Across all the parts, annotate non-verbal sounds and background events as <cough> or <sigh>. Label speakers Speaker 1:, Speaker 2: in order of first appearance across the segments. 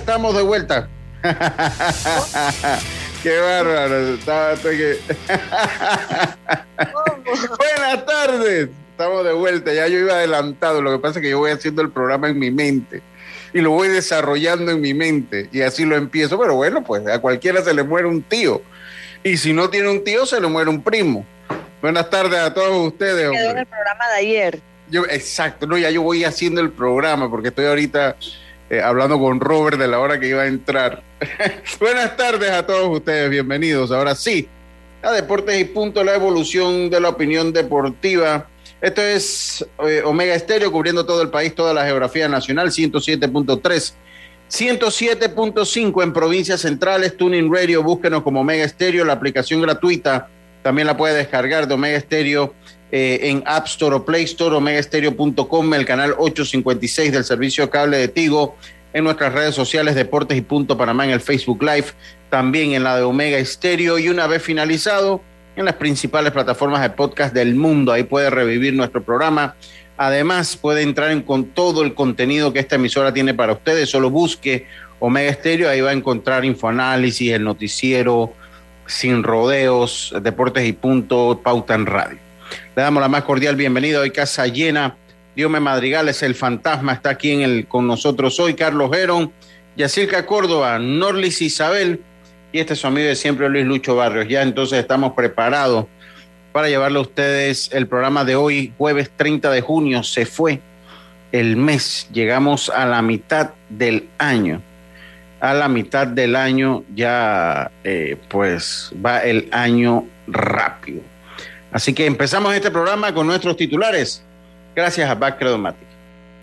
Speaker 1: estamos de vuelta. <laughs> Qué bárbaro. Buenas tardes. Estamos de vuelta. Ya yo iba adelantado. Lo que pasa es que yo voy haciendo el programa en mi mente y lo voy desarrollando en mi mente y así lo empiezo. Pero bueno, pues a cualquiera se le muere un tío. Y si no tiene un tío, se le muere un primo. Buenas tardes a todos ustedes.
Speaker 2: Quedó en el programa de ayer.
Speaker 1: Yo, exacto, no, ya yo voy haciendo el programa porque estoy ahorita eh, hablando con Robert de la hora que iba a entrar. <laughs> Buenas tardes a todos ustedes, bienvenidos. Ahora sí, a Deportes y Punto, la evolución de la opinión deportiva. Esto es eh, Omega Estéreo cubriendo todo el país, toda la geografía nacional, 107.3. 107.5 en provincias centrales, Tuning Radio, búsquenos como Omega Estéreo, la aplicación gratuita también la puede descargar de Omega Estéreo eh, en App Store o Play Store, omegaestereo.com, el canal 856 del servicio cable de Tigo, en nuestras redes sociales Deportes y Punto Panamá en el Facebook Live, también en la de Omega Estéreo y una vez finalizado en las principales plataformas de podcast del mundo. Ahí puede revivir nuestro programa. Además, puede entrar en con todo el contenido que esta emisora tiene para ustedes. Solo busque Omega Estéreo, ahí va a encontrar infoanálisis, el noticiero, sin rodeos, deportes y punto, pauta radio. Le damos la más cordial bienvenida hoy, casa llena. Diome Madrigales, el fantasma, está aquí en el, con nosotros hoy. Carlos Gerón, Yacirca Córdoba, Norlis Isabel y este es su amigo de siempre, Luis Lucho Barrios. Ya entonces estamos preparados para llevarle a ustedes el programa de hoy, jueves 30 de junio. Se fue el mes, llegamos a la mitad del año. A la mitad del año ya, eh, pues va el año rápido. Así que empezamos este programa con nuestros titulares. Gracias a Bacredomatic.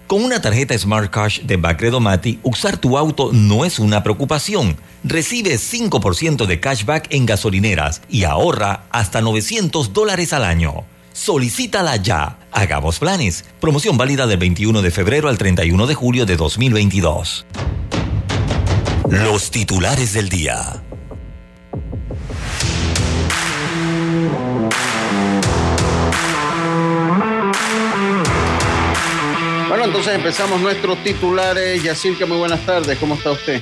Speaker 3: Con una tarjeta Smart Cash de Bacredomatic, usar tu auto no es una preocupación. Recibe 5% de cashback en gasolineras y ahorra hasta 900 dólares al año. Solicítala ya. Hagamos planes. Promoción válida del 21 de febrero al 31 de julio de 2022. Los titulares del día.
Speaker 1: Entonces empezamos nuestros titulares. Yacirca, muy buenas tardes. ¿Cómo está usted?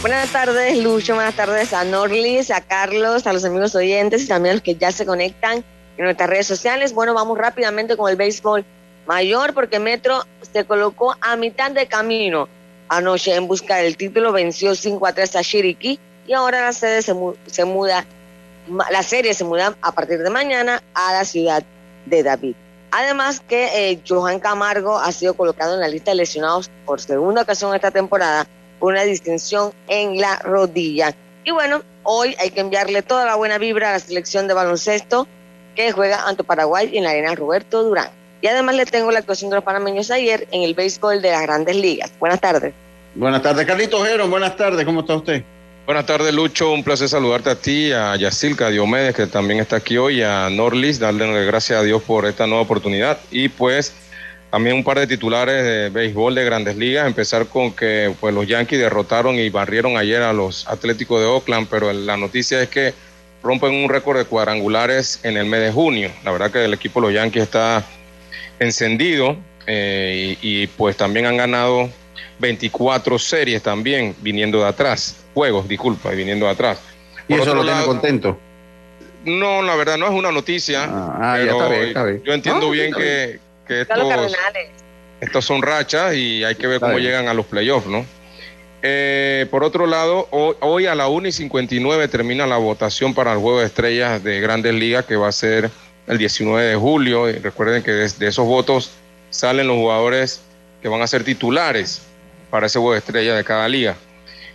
Speaker 2: Buenas tardes, Lucho. Buenas tardes a Norlis, a Carlos, a los amigos oyentes y también a los que ya se conectan en nuestras redes sociales. Bueno, vamos rápidamente con el béisbol mayor porque Metro se colocó a mitad de camino anoche en busca del título. Venció 5 a 3 a Chiriquí y ahora la sede se, se muda, la serie se muda a partir de mañana a la ciudad de David. Además que eh, Johan Camargo ha sido colocado en la lista de lesionados por segunda ocasión esta temporada por una distinción en la rodilla. Y bueno, hoy hay que enviarle toda la buena vibra a la selección de baloncesto que juega ante Paraguay en la arena Roberto Durán. Y además le tengo la actuación de los panameños ayer en el béisbol de las grandes ligas. Buenas tardes.
Speaker 1: Buenas tardes, Carlitos Geron. Buenas tardes, ¿cómo está usted?
Speaker 4: Buenas tardes, Lucho. Un placer saludarte a ti, a Yacilca Diomedes, que también está aquí hoy, a Norlis, darle gracias a Dios por esta nueva oportunidad. Y pues también un par de titulares de béisbol de grandes ligas. Empezar con que pues, los Yankees derrotaron y barrieron ayer a los Atléticos de Oakland, pero la noticia es que rompen un récord de cuadrangulares en el mes de junio. La verdad que el equipo de los Yankees está encendido eh, y, y pues también han ganado 24 series también viniendo de atrás juegos, disculpa, y viniendo atrás.
Speaker 1: ¿Y eso lo tiene contento?
Speaker 4: No, la verdad no es una noticia. Ah, pero está bien, está bien. Yo entiendo bien que, que estos, estos, son rachas y hay que ver cómo llegan a los playoffs, ¿no? Eh, por otro lado, hoy, a la 1 y 59 termina la votación para el juego de estrellas de Grandes Ligas que va a ser el 19 de julio. Y recuerden que de, de esos votos salen los jugadores que van a ser titulares para ese juego de estrellas de cada liga.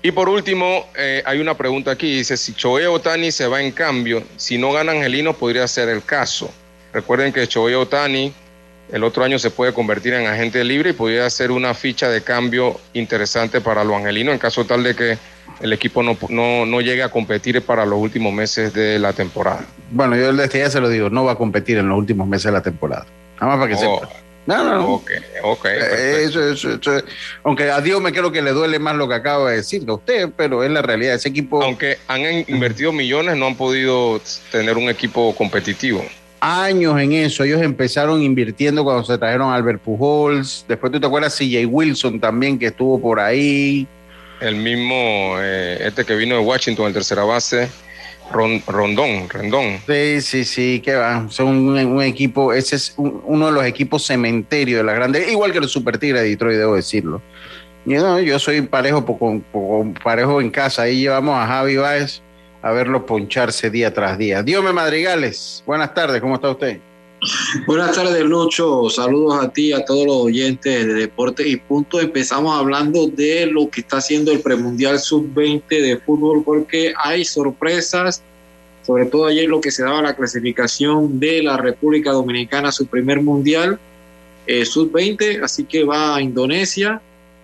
Speaker 4: Y por último, eh, hay una pregunta aquí. Dice, si Choey Otani se va en cambio, si no gana Angelino, podría ser el caso. Recuerden que Choey Otani el otro año se puede convertir en agente libre y podría ser una ficha de cambio interesante para los angelinos en caso tal de que el equipo no, no, llegue a competir para los últimos meses de la temporada.
Speaker 1: Bueno, yo desde ya se lo digo, no va a competir en los últimos meses de la temporada. Nada más para que oh. sepa. No, no, no.
Speaker 4: Ok, ok.
Speaker 1: Eh, eso, eso, aunque a Dios me creo que le duele más lo que acabo de decir a usted, pero es la realidad. Ese equipo.
Speaker 4: Aunque han invertido millones, no han podido tener un equipo competitivo.
Speaker 1: Años en eso. Ellos empezaron invirtiendo cuando se trajeron a Albert Pujols. Después tú te acuerdas CJ Wilson también, que estuvo por ahí.
Speaker 4: el mismo, eh, este que vino de Washington, el tercera base, Rondón, Rendón.
Speaker 1: Sí, sí, sí, que va. Son un, equipo, ese es uno de los equipos cementerio de la grande, igual que los Super Tigres de Detroit, debo decirlo. Yo, yo soy parejo, parejo en casa. Ahí llevamos a Javi Báez a verlo poncharse día tras día. Dios Madrigales, buenas tardes, ¿cómo está usted?
Speaker 5: Buenas tardes, Lucho. Saludos a ti, a todos los oyentes de Deportes y Punto. Empezamos hablando de lo que está haciendo el premundial sub-20 de fútbol, porque hay sorpresas, sobre todo ayer lo que se daba la clasificación de la República Dominicana, su primer mundial eh, sub-20, así que va a Indonesia,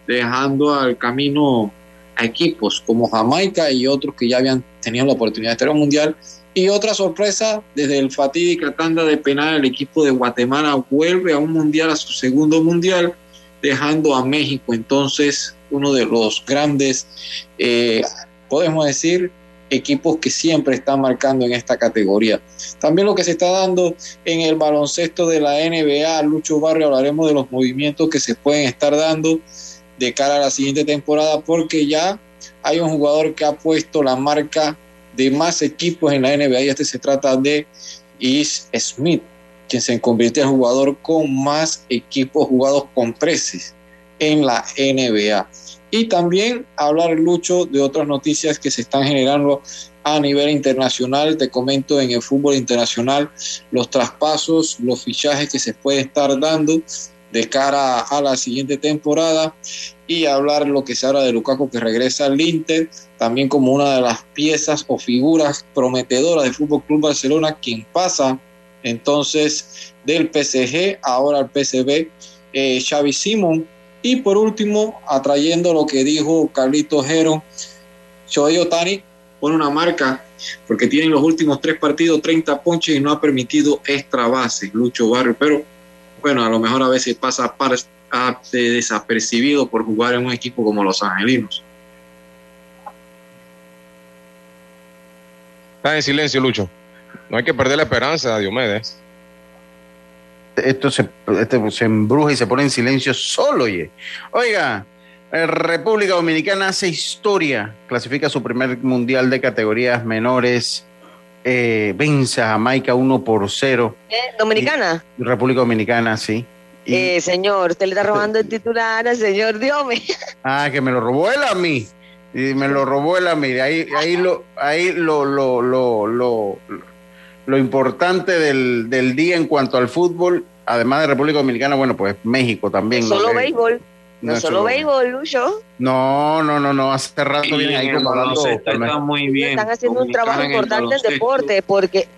Speaker 5: dejando al camino a equipos como Jamaica y otros que ya habían tenido la oportunidad de estar en el mundial y otra sorpresa, desde el fatídica tanda de penal, el equipo de Guatemala vuelve a un mundial, a su segundo mundial, dejando a México entonces uno de los grandes, eh, podemos decir, equipos que siempre están marcando en esta categoría. También lo que se está dando en el baloncesto de la NBA, Lucho Barrio, hablaremos de los movimientos que se pueden estar dando de cara a la siguiente temporada, porque ya hay un jugador que ha puesto la marca de más equipos en la NBA y este se trata de Is Smith, quien se convierte en jugador con más equipos jugados con 13 en la NBA. Y también hablar, Lucho, de otras noticias que se están generando a nivel internacional. Te comento en el fútbol internacional los traspasos, los fichajes que se pueden estar dando de cara a la siguiente temporada y hablar lo que se habla de Lukaku que regresa al Inter, también como una de las piezas o figuras prometedoras del Fútbol Club Barcelona, quien pasa entonces del PSG ahora al PSV, eh, Xavi Simon. Y por último, atrayendo lo que dijo Carlito Jero, Shohei Otani pone una marca porque tiene los últimos tres partidos 30 ponches y no ha permitido extra base, Lucho Barrio, pero bueno, a lo mejor a veces pasa desapercibido por jugar en un equipo como los Angelinos.
Speaker 4: Está en silencio, Lucho. No hay que perder la esperanza, Diomedes.
Speaker 1: Esto se, este se embruja y se pone en silencio solo, oye. Oiga, República Dominicana hace historia, clasifica su primer mundial de categorías menores, eh, vence a Jamaica 1 por 0.
Speaker 2: ¿Eh? ¿Dominicana?
Speaker 1: República Dominicana, sí.
Speaker 2: Eh, señor, usted le está robando el titular al señor Diome.
Speaker 1: Ah, que me lo robó él a mí. Y me lo robó él a mí. Ahí, ahí lo, ahí lo, lo, lo, lo, lo importante del, del, día en cuanto al fútbol, además de República Dominicana, bueno, pues México también.
Speaker 2: Solo béisbol. No, solo béisbol, Lucho.
Speaker 1: No, no, no, no. Hace rato viene ahí como
Speaker 2: Está muy bien. Están haciendo un trabajo importante en deporte porque.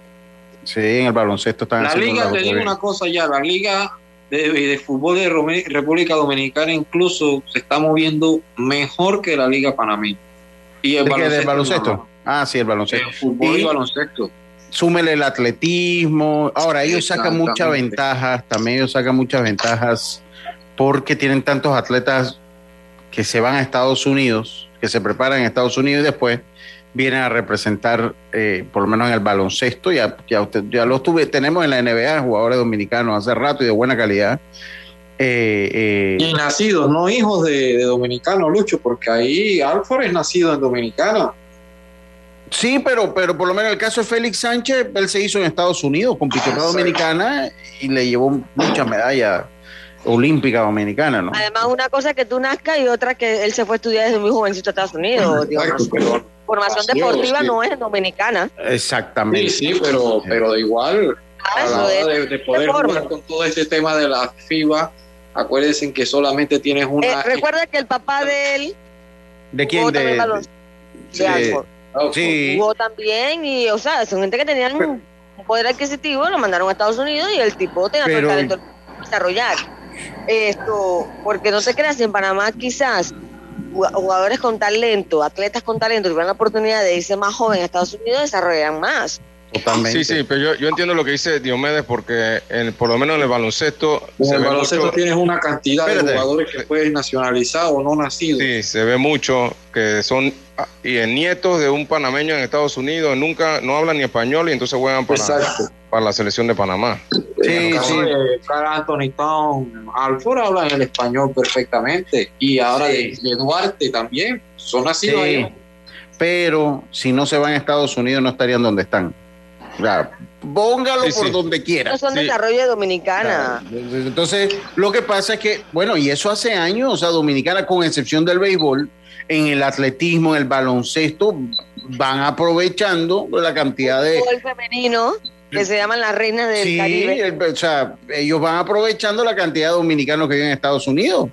Speaker 1: Sí, en el baloncesto están
Speaker 5: la
Speaker 1: haciendo.
Speaker 5: La liga, te digo una cosa ya, la liga de, fútbol de República Dominicana incluso se está moviendo mejor que la Liga Panameña.
Speaker 1: ¿Y el baloncesto? Ah, sí, el baloncesto.
Speaker 5: El fútbol y, baloncesto.
Speaker 1: Súmele el atletismo. Ahora, ellos sacan muchas ventajas, también ellos sacan muchas ventajas porque tienen tantos atletas que se van a Estados Unidos, que se preparan en Estados Unidos y después vienen a representar, eh, por lo menos en el baloncesto, ya, ya, usted, ya los tuve, tenemos en la NBA jugadores dominicanos hace rato y de buena calidad.
Speaker 5: Eh, eh, y nacidos, no hijos de, dominicanos, Lucho, porque ahí Alfred es nacido en Dominicana.
Speaker 1: Sí, pero, pero por lo menos el caso de Félix Sánchez, él se hizo en Estados Unidos, compitió en Dominicana y le llevó muchas medallas olímpica dominicana, ¿no?
Speaker 2: Además, una cosa es que tú nazcas y otra que él se fue a estudiar desde muy jovencito a Estados Unidos. formación deportiva no es dominicana.
Speaker 1: Exactamente.
Speaker 5: Sí, sí, pero, pero de igual, a la hora de, poder jugar con todo este tema de la FIBA, acuérdense que solamente tienes una... Eh,
Speaker 2: recuerda que el papá de él...
Speaker 1: ¿De quién? De,
Speaker 2: de, sí. Jugó también y, o sea, son gente que tenían un poder adquisitivo, lo mandaron a Estados Unidos y el tipo tenía todo el talento desarrollar. Esto, porque no te creas, en Panamá quizás jugadores con talento, atletas con talento, tuvieran la oportunidad de irse más joven a Estados Unidos, desarrollan más.
Speaker 4: Totalmente. Sí, sí, pero yo, yo, entiendo lo que dice Diomedes porque en, por lo menos en el baloncesto...
Speaker 5: En el baloncesto tienes una cantidad de jugadores que puedes nacionalizar o no nacidos.
Speaker 4: Sí, se ve mucho que son y nietos de un panameño en Estados Unidos, nunca, no hablan ni español y entonces juegan para, para la selección de Panamá.
Speaker 5: Sí, sí. Anthony Town, Alford habla el español perfectamente y ahora de, Duarte también. son nacidos ahí.
Speaker 1: Pero si no se van a Estados Unidos, no estarían donde están. Claro, póngalo por donde quiera.
Speaker 2: No son desarrollo de Dominicana.
Speaker 1: Entonces, lo que pasa es que, bueno, y eso hace años, o sea, Dominicana, con excepción del béisbol, en el atletismo, en el baloncesto, van aprovechando la cantidad de...
Speaker 2: El femenino, que se llaman las reinas del sí, Caribe.
Speaker 1: o sea, ellos van aprovechando la cantidad de dominicanos que viven en Estados Unidos.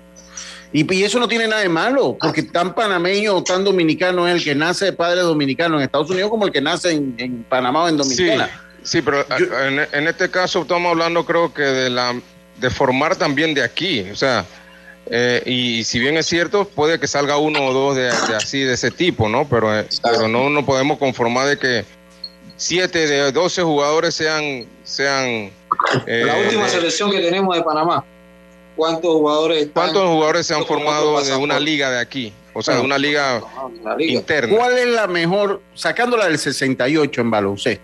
Speaker 1: Y, eso no tiene nada de malo, porque tan panameño o tan dominicano es el que nace de padre dominicano en Estados Unidos como el que nace en, Panamá o en Dominicana.
Speaker 4: Sí, pero en, este caso estamos hablando creo que de la de formar también de aquí, o sea, eh, y, si bien es cierto, puede que salga uno o dos de, así, de ese tipo, ¿no? Pero, eh, pero no nos podemos conformar de que siete de doce jugadores sean... sean
Speaker 5: la última eh, selección que tenemos de Panamá. ¿Cuántos jugadores
Speaker 4: ¿Cuántos jugadores se han formado de una liga de aquí? O sea, de una liga, interna.
Speaker 1: ¿Cuál es la mejor, sacándola del 68 en baloncesto?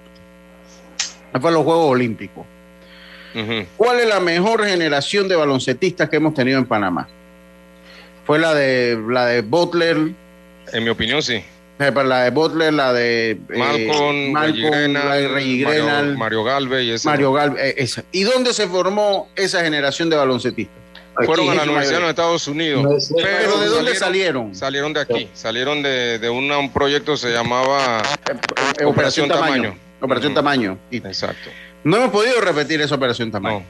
Speaker 1: Fue los Juegos Olímpicos. ¿Cuál es la mejor generación de baloncetistas que hemos tenido en Panamá? Fue la de la de Butler.
Speaker 4: En mi opinión, sí.
Speaker 1: Eh, la de Butler, la de
Speaker 4: eh, Malcolm, Mario, Mario Galve y
Speaker 1: Mario Galve, eh, esa. ¿Y dónde se formó esa generación de baloncetistas?
Speaker 4: Fueron a la Universidad de los Estados Unidos.
Speaker 1: pero, ¿de dónde salieron?
Speaker 4: Salieron de aquí. Salieron de, de un proyecto que se llamaba
Speaker 1: Operación, Tamaño. Operación Tamaño.
Speaker 4: Exacto.
Speaker 1: No hemos podido repetir esa Operación Tamaño.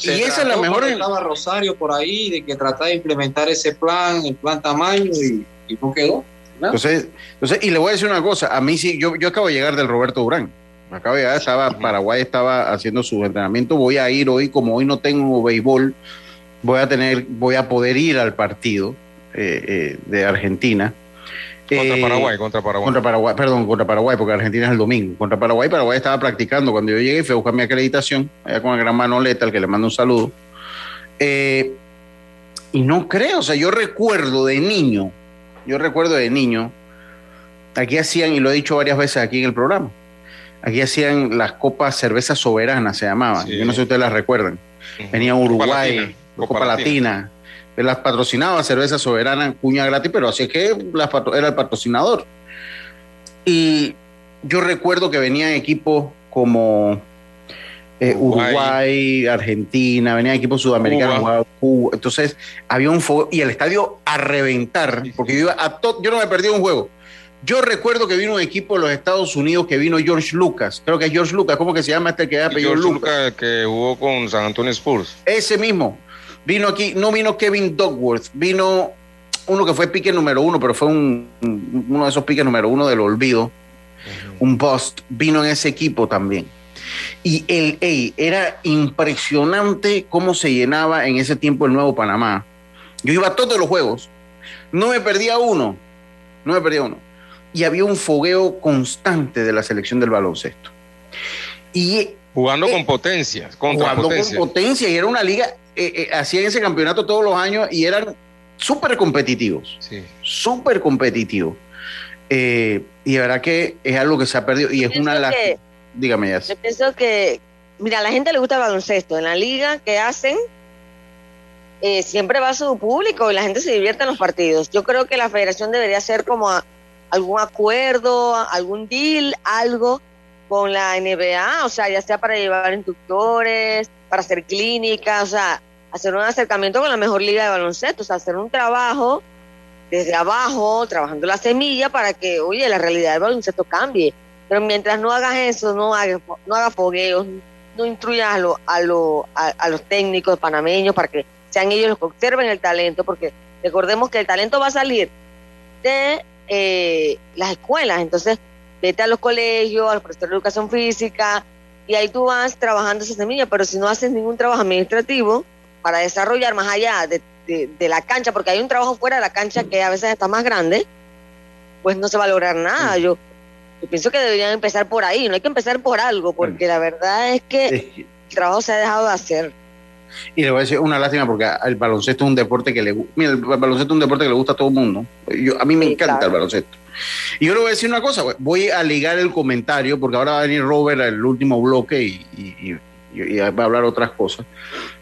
Speaker 5: Y esa es la mejor. Estaba Rosario por ahí de que trataba de implementar ese plan, el plan Tamaño, y, y no quedó.
Speaker 1: Entonces, entonces, y le voy a decir una cosa, a mí sí, yo, yo acabo de llegar del Roberto Durán. Acabo de llegar, estaba, <laughs> Paraguay estaba haciendo su entrenamiento. Voy a ir hoy, como hoy no tengo béisbol, voy a tener, voy a poder ir al partido eh, eh, de Argentina.
Speaker 4: Contra eh, Paraguay, contra Paraguay.
Speaker 1: Contra Paraguay, perdón, contra Paraguay, porque Argentina es el domingo. Contra Paraguay, Paraguay estaba practicando. Cuando yo llegué, fui a buscar mi acreditación, allá con el gran Manoleta, al que le mando un saludo. y no creo, o sea, yo recuerdo de niño, yo recuerdo de niño, aquí hacían, y lo he dicho varias veces aquí en el programa, aquí hacían las copas cerveza soberana, se llamaban. Yo no sé si ustedes las recuerdan. Venía Uruguay, Copa, Latina. Las patrocinaba cerveza soberana, cuña gratis, pero así es que era el patrocinador. Y yo recuerdo que venían equipos como eh, Uruguay, Argentina, venían equipos sudamericanos, Entonces había un fuego y el estadio a reventar, porque yo, iba a yo no me perdí un juego. Yo recuerdo que vino un equipo de los Estados Unidos que vino George Lucas. Creo que es George Lucas. ¿Cómo que se llama este que ha
Speaker 4: George Lucas? que jugó con San Antonio Spurs.
Speaker 1: Ese mismo. Vino aquí, no vino Kevin Dogworth, vino uno que fue pique número uno, pero fue un, uno de esos piques número uno del olvido. Un bust. Vino en ese equipo también. Y el, era impresionante cómo se llenaba en ese tiempo el Nuevo Panamá. Yo iba a todos los juegos. No me perdía uno. No me perdía uno y había un fogueo constante de la selección del baloncesto. Y,
Speaker 4: jugando con potencia, jugando
Speaker 1: con potencia y era una liga, eh, eh, hacían ese campeonato todos los años y eran súper competitivos, sí. súper competitivos. Eh, y la verdad que es algo que se ha perdido y es una Dígame ya.
Speaker 2: Yo pienso que, mira, a la gente le gusta el baloncesto. En la liga que hacen, siempre va su público y la gente se divierte en los partidos. Yo creo que la federación debería ser como a, algún acuerdo, algún deal, algo con la NBA, o sea, ya sea para llevar instructores, para hacer clínicas, o sea, hacer un acercamiento con la mejor liga de baloncesto, o sea, hacer un trabajo desde abajo, trabajando la semilla para que, oye, la realidad del baloncesto cambie. Pero mientras no hagas eso, no hagas, no hagas fogueos, no instruyas a, lo, a, a los técnicos panameños para que sean ellos los que observen el talento, porque recordemos que el talento va a salir de eh, las escuelas. Entonces, vete a los colegios, a los profesores de educación física, y ahí tú vas trabajando esa semilla, pero si no haces ningún trabajo administrativo para desarrollar más allá de, la cancha, porque hay un trabajo fuera de la cancha que a veces está más grande, pues no se va a lograr nada. Yo, yo pienso que deberían empezar por ahí, no hay que empezar por algo, porque la verdad es que el trabajo se ha dejado de hacer.
Speaker 1: Y le voy a decir una lástima porque el baloncesto es un deporte que le mira, el baloncesto es un deporte que le gusta a todo el mundo. Yo, a mí me encanta el baloncesto. Y yo le voy a decir una cosa, voy a ligar el comentario porque ahora va a venir Robert al último bloque y, y, va a hablar otras cosas.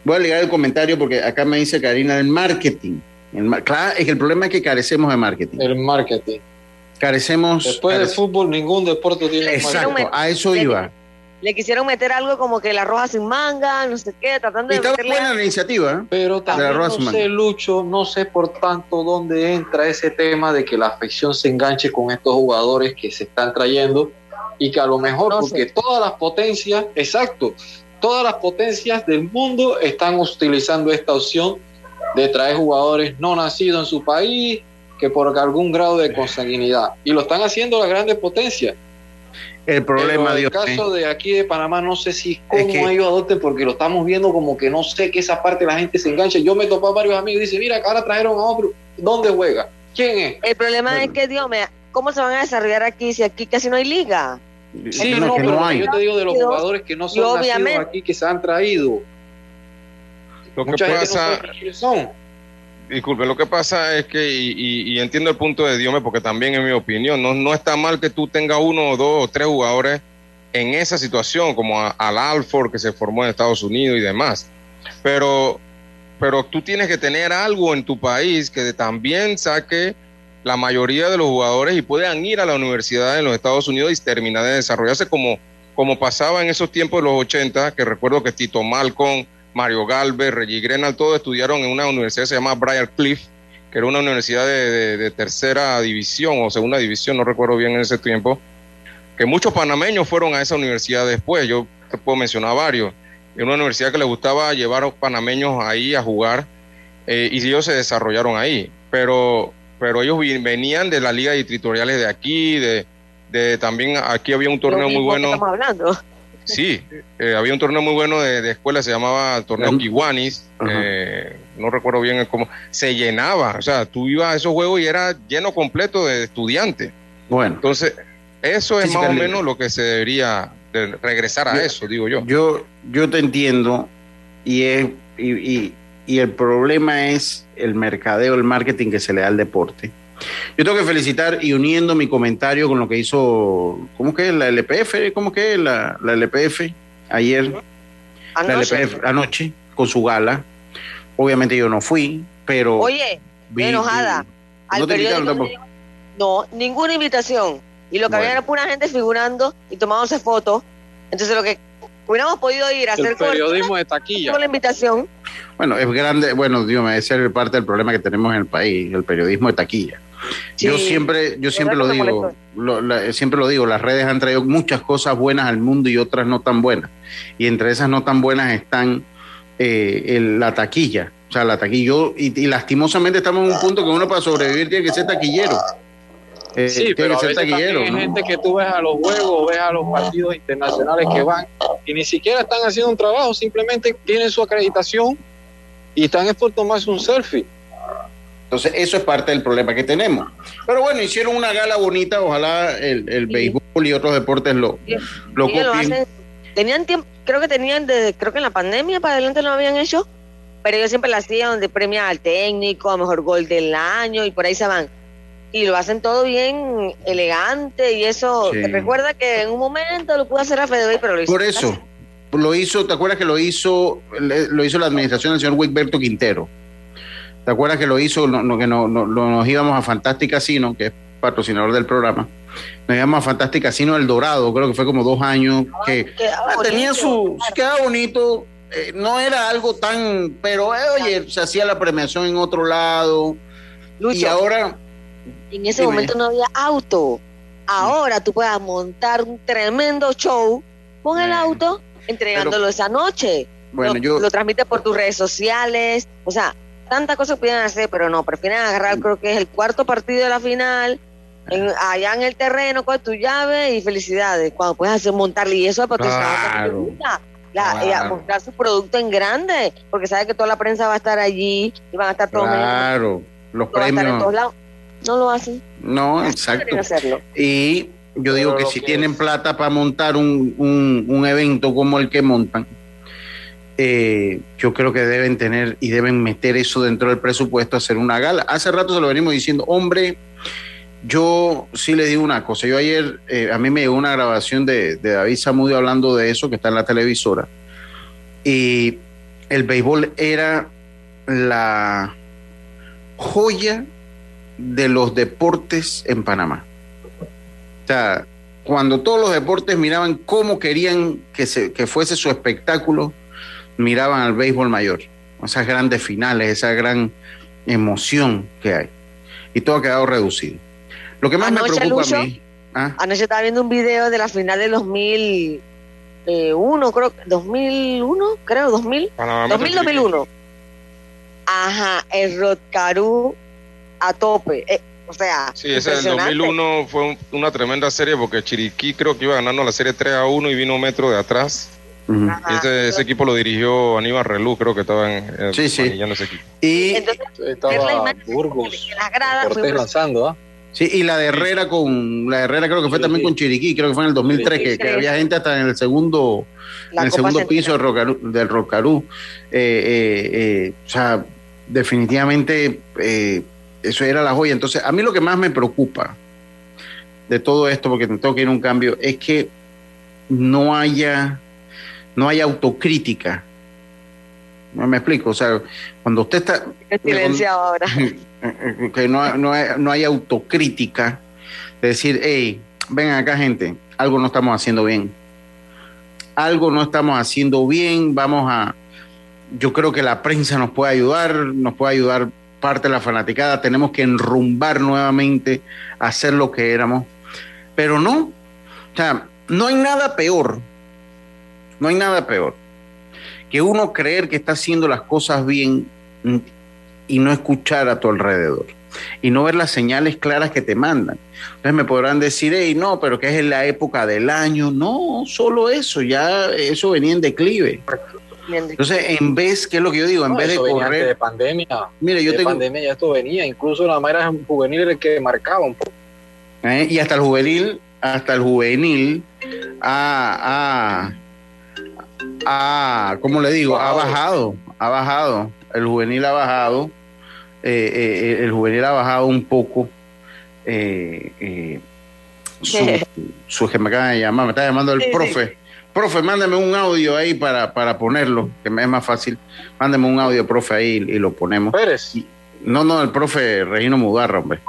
Speaker 1: Voy a ligar el comentario porque acá me dice Karina del marketing. claro, es que el problema es que carecemos de marketing.
Speaker 5: El marketing.
Speaker 1: Carecemos.
Speaker 5: Después
Speaker 1: de
Speaker 5: fútbol, ningún deporte tiene
Speaker 1: Exacto, a eso iba.
Speaker 2: Le quisieron meter algo como que la roja sin manga, no sé qué, tratando de.
Speaker 1: Está buena la iniciativa. ¿eh?
Speaker 5: Pero también no sé, Lucho, no sé por tanto dónde entra ese tema de que la afección se enganche con estos jugadores que se están trayendo y que a lo mejor, porque todas las potencias, exacto, todas las potencias del mundo están utilizando esta opción de traer jugadores no nacidos en su país, que por algún grado de consanguinidad. Y lo están haciendo las grandes potencias.
Speaker 1: El problema,
Speaker 5: en el caso de aquí de Panamá, no sé si cómo ellos adopten, porque lo estamos viendo como que no sé que esa parte la gente se engancha. Yo me topé a varios amigos y dice, mira, ahora trajeron a otro. ¿Dónde juega? ¿Quién es?
Speaker 2: El problema es que, Dios me ¿cómo se van a desarrollar aquí si aquí casi no hay liga?
Speaker 5: Sí, no, pero yo te digo de los jugadores que no son nacidos aquí, que se han traído.
Speaker 4: Lo que pasa... son Disculpe, lo que pasa es que, y, entiendo el punto de Diome, porque también en mi opinión, no, no está mal que tú tengas uno o dos o tres jugadores en esa situación, como al Alford que se formó en Estados Unidos y demás. Pero, pero tú tienes que tener algo en tu país que también saque la mayoría de los jugadores y puedan ir a la universidad en los Estados Unidos y terminar de desarrollarse como, como pasaba en esos tiempos de los 80, que recuerdo que Tito Malcolm Mario Galvez, Reggie Grenal, todos estudiaron en una universidad que se llama Briar Cliff, que era una universidad de, tercera división o segunda división, no recuerdo bien en ese tiempo, que muchos panameños fueron a esa universidad después, yo te puedo mencionar varios, era una universidad que les gustaba llevar a los panameños ahí a jugar eh, y ellos se desarrollaron ahí, pero, pero ellos venían de las ligas distritoriales de aquí, de, de también aquí había un torneo muy bueno.
Speaker 2: Estamos hablando.
Speaker 4: Sí, eh, había un torneo muy bueno de, escuela, se llamaba Torneo Kiwanis, eh, no recuerdo bien cómo, se llenaba, o sea, tú ibas a esos juegos y era lleno completo de estudiantes. Bueno. Entonces, eso es más o menos lo que se debería regresar a eso, digo yo.
Speaker 1: Yo, yo te entiendo y, es, y, y el problema es el mercadeo, el marketing que se le da al deporte yo tengo que felicitar y uniendo mi comentario con lo que hizo, ¿cómo que es la LPF? ¿Cómo que es la, la LPF? Ayer, anoche. la LPF, anoche, con su gala. Obviamente yo no fui, pero...
Speaker 2: Oye, enojada. no, te no, ninguna invitación. Y lo que había era pura gente figurando y tomándose fotos. Entonces lo que hubiéramos podido ir a hacer...
Speaker 5: El periodismo de taquilla.
Speaker 2: Con la invitación.
Speaker 1: Bueno, es grande, bueno, Dios me ese es parte del problema que tenemos en el país, el periodismo de taquilla yo siempre, yo siempre lo digo, siempre lo digo, las redes han traído muchas cosas buenas al mundo y otras no tan buenas. Y entre esas no tan buenas están eh, la taquilla. O sea, la taquilla. y, lastimosamente estamos en un punto que uno para sobrevivir tiene que ser taquillero.
Speaker 5: Eh, sí, pero que ser taquillero, hay gente que tú ves a los juegos, ves a los partidos internacionales que van y ni siquiera están haciendo un trabajo, simplemente tienen su acreditación y están es por tomarse un selfie.
Speaker 1: Entonces, eso es parte del problema que tenemos. Pero bueno, hicieron una gala bonita, ojalá el, el béisbol y otros deportes lo, lo copien.
Speaker 2: tenían tiempo, creo que tenían, desde, creo que en la pandemia para adelante lo habían hecho, pero ellos siempre la hacían donde premia al técnico, a mejor gol del año y por ahí se van. Y lo hacen todo bien elegante y eso. Te recuerda que en un momento lo pudo hacer a Fede pero lo hizo.
Speaker 1: Por eso, lo hizo, ¿te acuerdas que lo hizo, lo hizo la administración del señor Wigberto Quintero? ¿Te acuerdas que lo hizo, no, que no, nos íbamos a Fantastic Casino, que es patrocinador del programa? Nos íbamos a Fantastic Casino El Dorado, creo que fue como dos años, que ah, tenía su, quedaba bonito, eh, no era algo tan, pero eh, oye, se hacía la premiación en otro lado. y ahora...
Speaker 2: En ese momento no había auto. Ahora tú puedes montar un tremendo show con el auto entregándolo esa noche. Bueno, lo, yo... lo transmite por tus redes sociales. O sea, tantas cosas pudieran hacer, pero no, prefieren agarrar, creo que es el cuarto partido de la final, allá en el terreno con tu llave y felicidades, cuando puedes hacer montarle y eso es porque claro, la, mostrar su producto en grande, porque sabe que toda la prensa va a estar allí y van a estar todos
Speaker 1: claro, los premios.
Speaker 2: No lo hacen.
Speaker 1: No, exacto. Y yo digo que si tienen plata para montar un, un, un evento como el que montan, eh, yo creo que deben tener y deben meter eso dentro del presupuesto, hacer una gala. Hace rato se lo venimos diciendo, hombre, yo sí le digo una cosa, yo ayer, eh, a mí me llegó una grabación de, David Samudio hablando de eso, que está en la televisora, y el béisbol era la, joya de los deportes en Panamá. O sea, cuando todos los deportes miraban cómo querían que, se, que fuese su espectáculo, miraban al béisbol mayor. Esas grandes finales, esa gran emoción que hay. Y todo ha quedado reducido. Lo que más me preocupa a mí.
Speaker 2: ¿ah? Anoche estaba viendo un video de la final de 2001, creo, 2001, creo, 2000, 2000, 2001. Ajá, el Rotcarú a tope. Eh, o sea,
Speaker 4: sí, ese del 2001 fue una tremenda serie porque Chiriquí creo que iba ganando la serie 3 a 1 y vino un metro de atrás. Ese, equipo lo dirigió Aníbal Relú, creo que estaba en,
Speaker 1: sí, sí.
Speaker 4: ese
Speaker 1: equipo. Y
Speaker 5: Entonces, estaba Burgos, Cortés lanzando, ¿ah?
Speaker 1: Sí, y la de Herrera con la de Herrera creo que fue también con Chiriquí, creo que fue en el 2003, que, había gente hasta en el segundo en el segundo piso del Rocarú. Del Rocarú. Eh, eh, eh, o sea, definitivamente eso era la joya. Entonces, a mí lo que más me preocupa de todo esto, porque tengo que ir a un cambio, es que no haya, no haya autocrítica. No me explico, o sea, cuando usted está...
Speaker 2: silenciado ahora. <laughs>
Speaker 1: Que no, no, hay, no hay autocrítica de decir, hey, ven acá gente, algo no estamos haciendo bien. Algo no estamos haciendo bien, vamos a... Yo creo que la prensa nos puede ayudar, nos puede ayudar parte de la fanaticada, tenemos que enrumbar nuevamente, hacer lo que éramos. Pero no, o sea, no hay nada peor, no hay nada peor que uno creer que está haciendo las cosas bien y no escuchar a tu alrededor y no ver las señales claras que te mandan. Entonces me podrán decir, hey, no, pero que es en la época del año. No, solo eso, ya eso venía en declive. Entonces, en vez, ¿qué es lo que yo digo? En vez de correr.
Speaker 5: de pandemia.
Speaker 1: Mire, yo
Speaker 5: de pandemia ya esto venía. Incluso la manera juvenil era el que marcaba un poco.
Speaker 1: ¿Eh? Y hasta el juvenil, hasta el juvenil, a, a, a ¿cómo le digo? Ha bajado, ha bajado. El juvenil ha bajado. Eh, eh, el juvenil ha bajado un poco. su, su, que me acaba de llamar, me está llamando el profe. Profe, mándame un audio ahí para, para ponerlo, que me es más fácil. Mándame un audio, profe, ahí y lo ponemos.
Speaker 5: ¿Eres?
Speaker 1: No, no, el profe Regino Mudarra, hombre.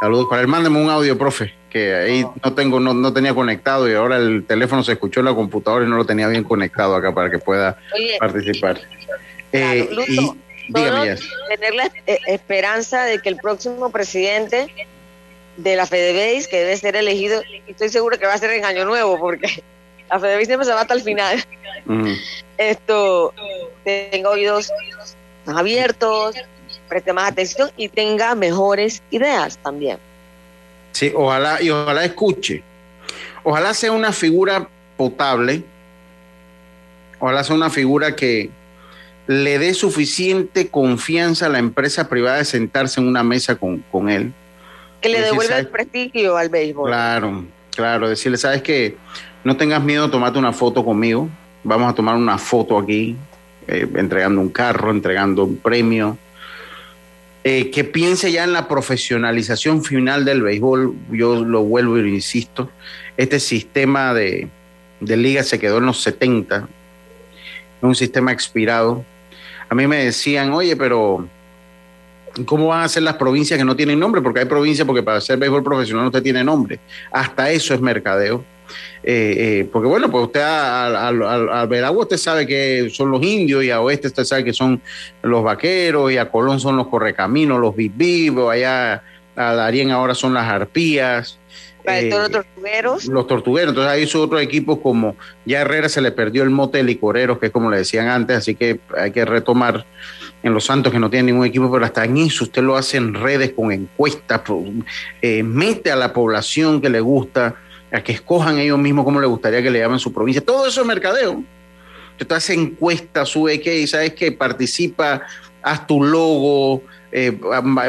Speaker 1: Saludos para él. Mándame un audio, profe, que ahí no tengo, no, no, tenía conectado y ahora el teléfono se escuchó en la computadora y no lo tenía bien conectado acá para que pueda participar.
Speaker 2: Eh, y, dígame Tener la eh, esperanza de que el próximo presidente de la FedeBase, que debe ser elegido, estoy seguro que va a ser en Año Nuevo, porque la Fede siempre se va hasta el final. Esto, tenga oídos abiertos, preste más atención y tenga mejores ideas también.
Speaker 1: Sí, ojalá, y ojalá escuche. Ojalá sea una figura potable. Ojalá sea una figura que le dé suficiente confianza a la empresa privada de sentarse en una mesa con, con él.
Speaker 2: Que le devuelva el prestigio al béisbol.
Speaker 1: Claro, claro. Decirle, ¿sabes qué? No tengas miedo, tomate una foto conmigo. Vamos a tomar una foto aquí, eh, entregando un carro, entregando un premio. Eh, que piense ya en la profesionalización final del béisbol. Yo lo vuelvo y lo insisto. Este sistema de, de liga se quedó en los 70. Un sistema expirado. A mí me decían, oye, pero ¿cómo van a ser las provincias que no tienen nombre? Porque hay provincias porque para ser béisbol profesional usted tiene nombre. Hasta eso es mercadeo. Eh, eh, porque bueno, pues usted al Veragua usted sabe que son los indios y a Oeste usted sabe que son los vaqueros y a Colón son los correcaminos, los vivos, allá a Darien ahora son las arpías.
Speaker 2: Eh, los tortugueros.
Speaker 1: Los tortugueros. Entonces hay otros equipos como ya Herrera se le perdió el mote de licoreros, que es como le decían antes, así que hay que retomar en Los Santos que no tienen ningún equipo, pero hasta en eso usted lo hace en redes con encuestas, mete a la población que le gusta a que escojan ellos mismos cómo les gustaría que le llamen su provincia. Todo eso es mercadeo. Usted hace encuestas, sube que, sabes que participa, haz tu logo, eh,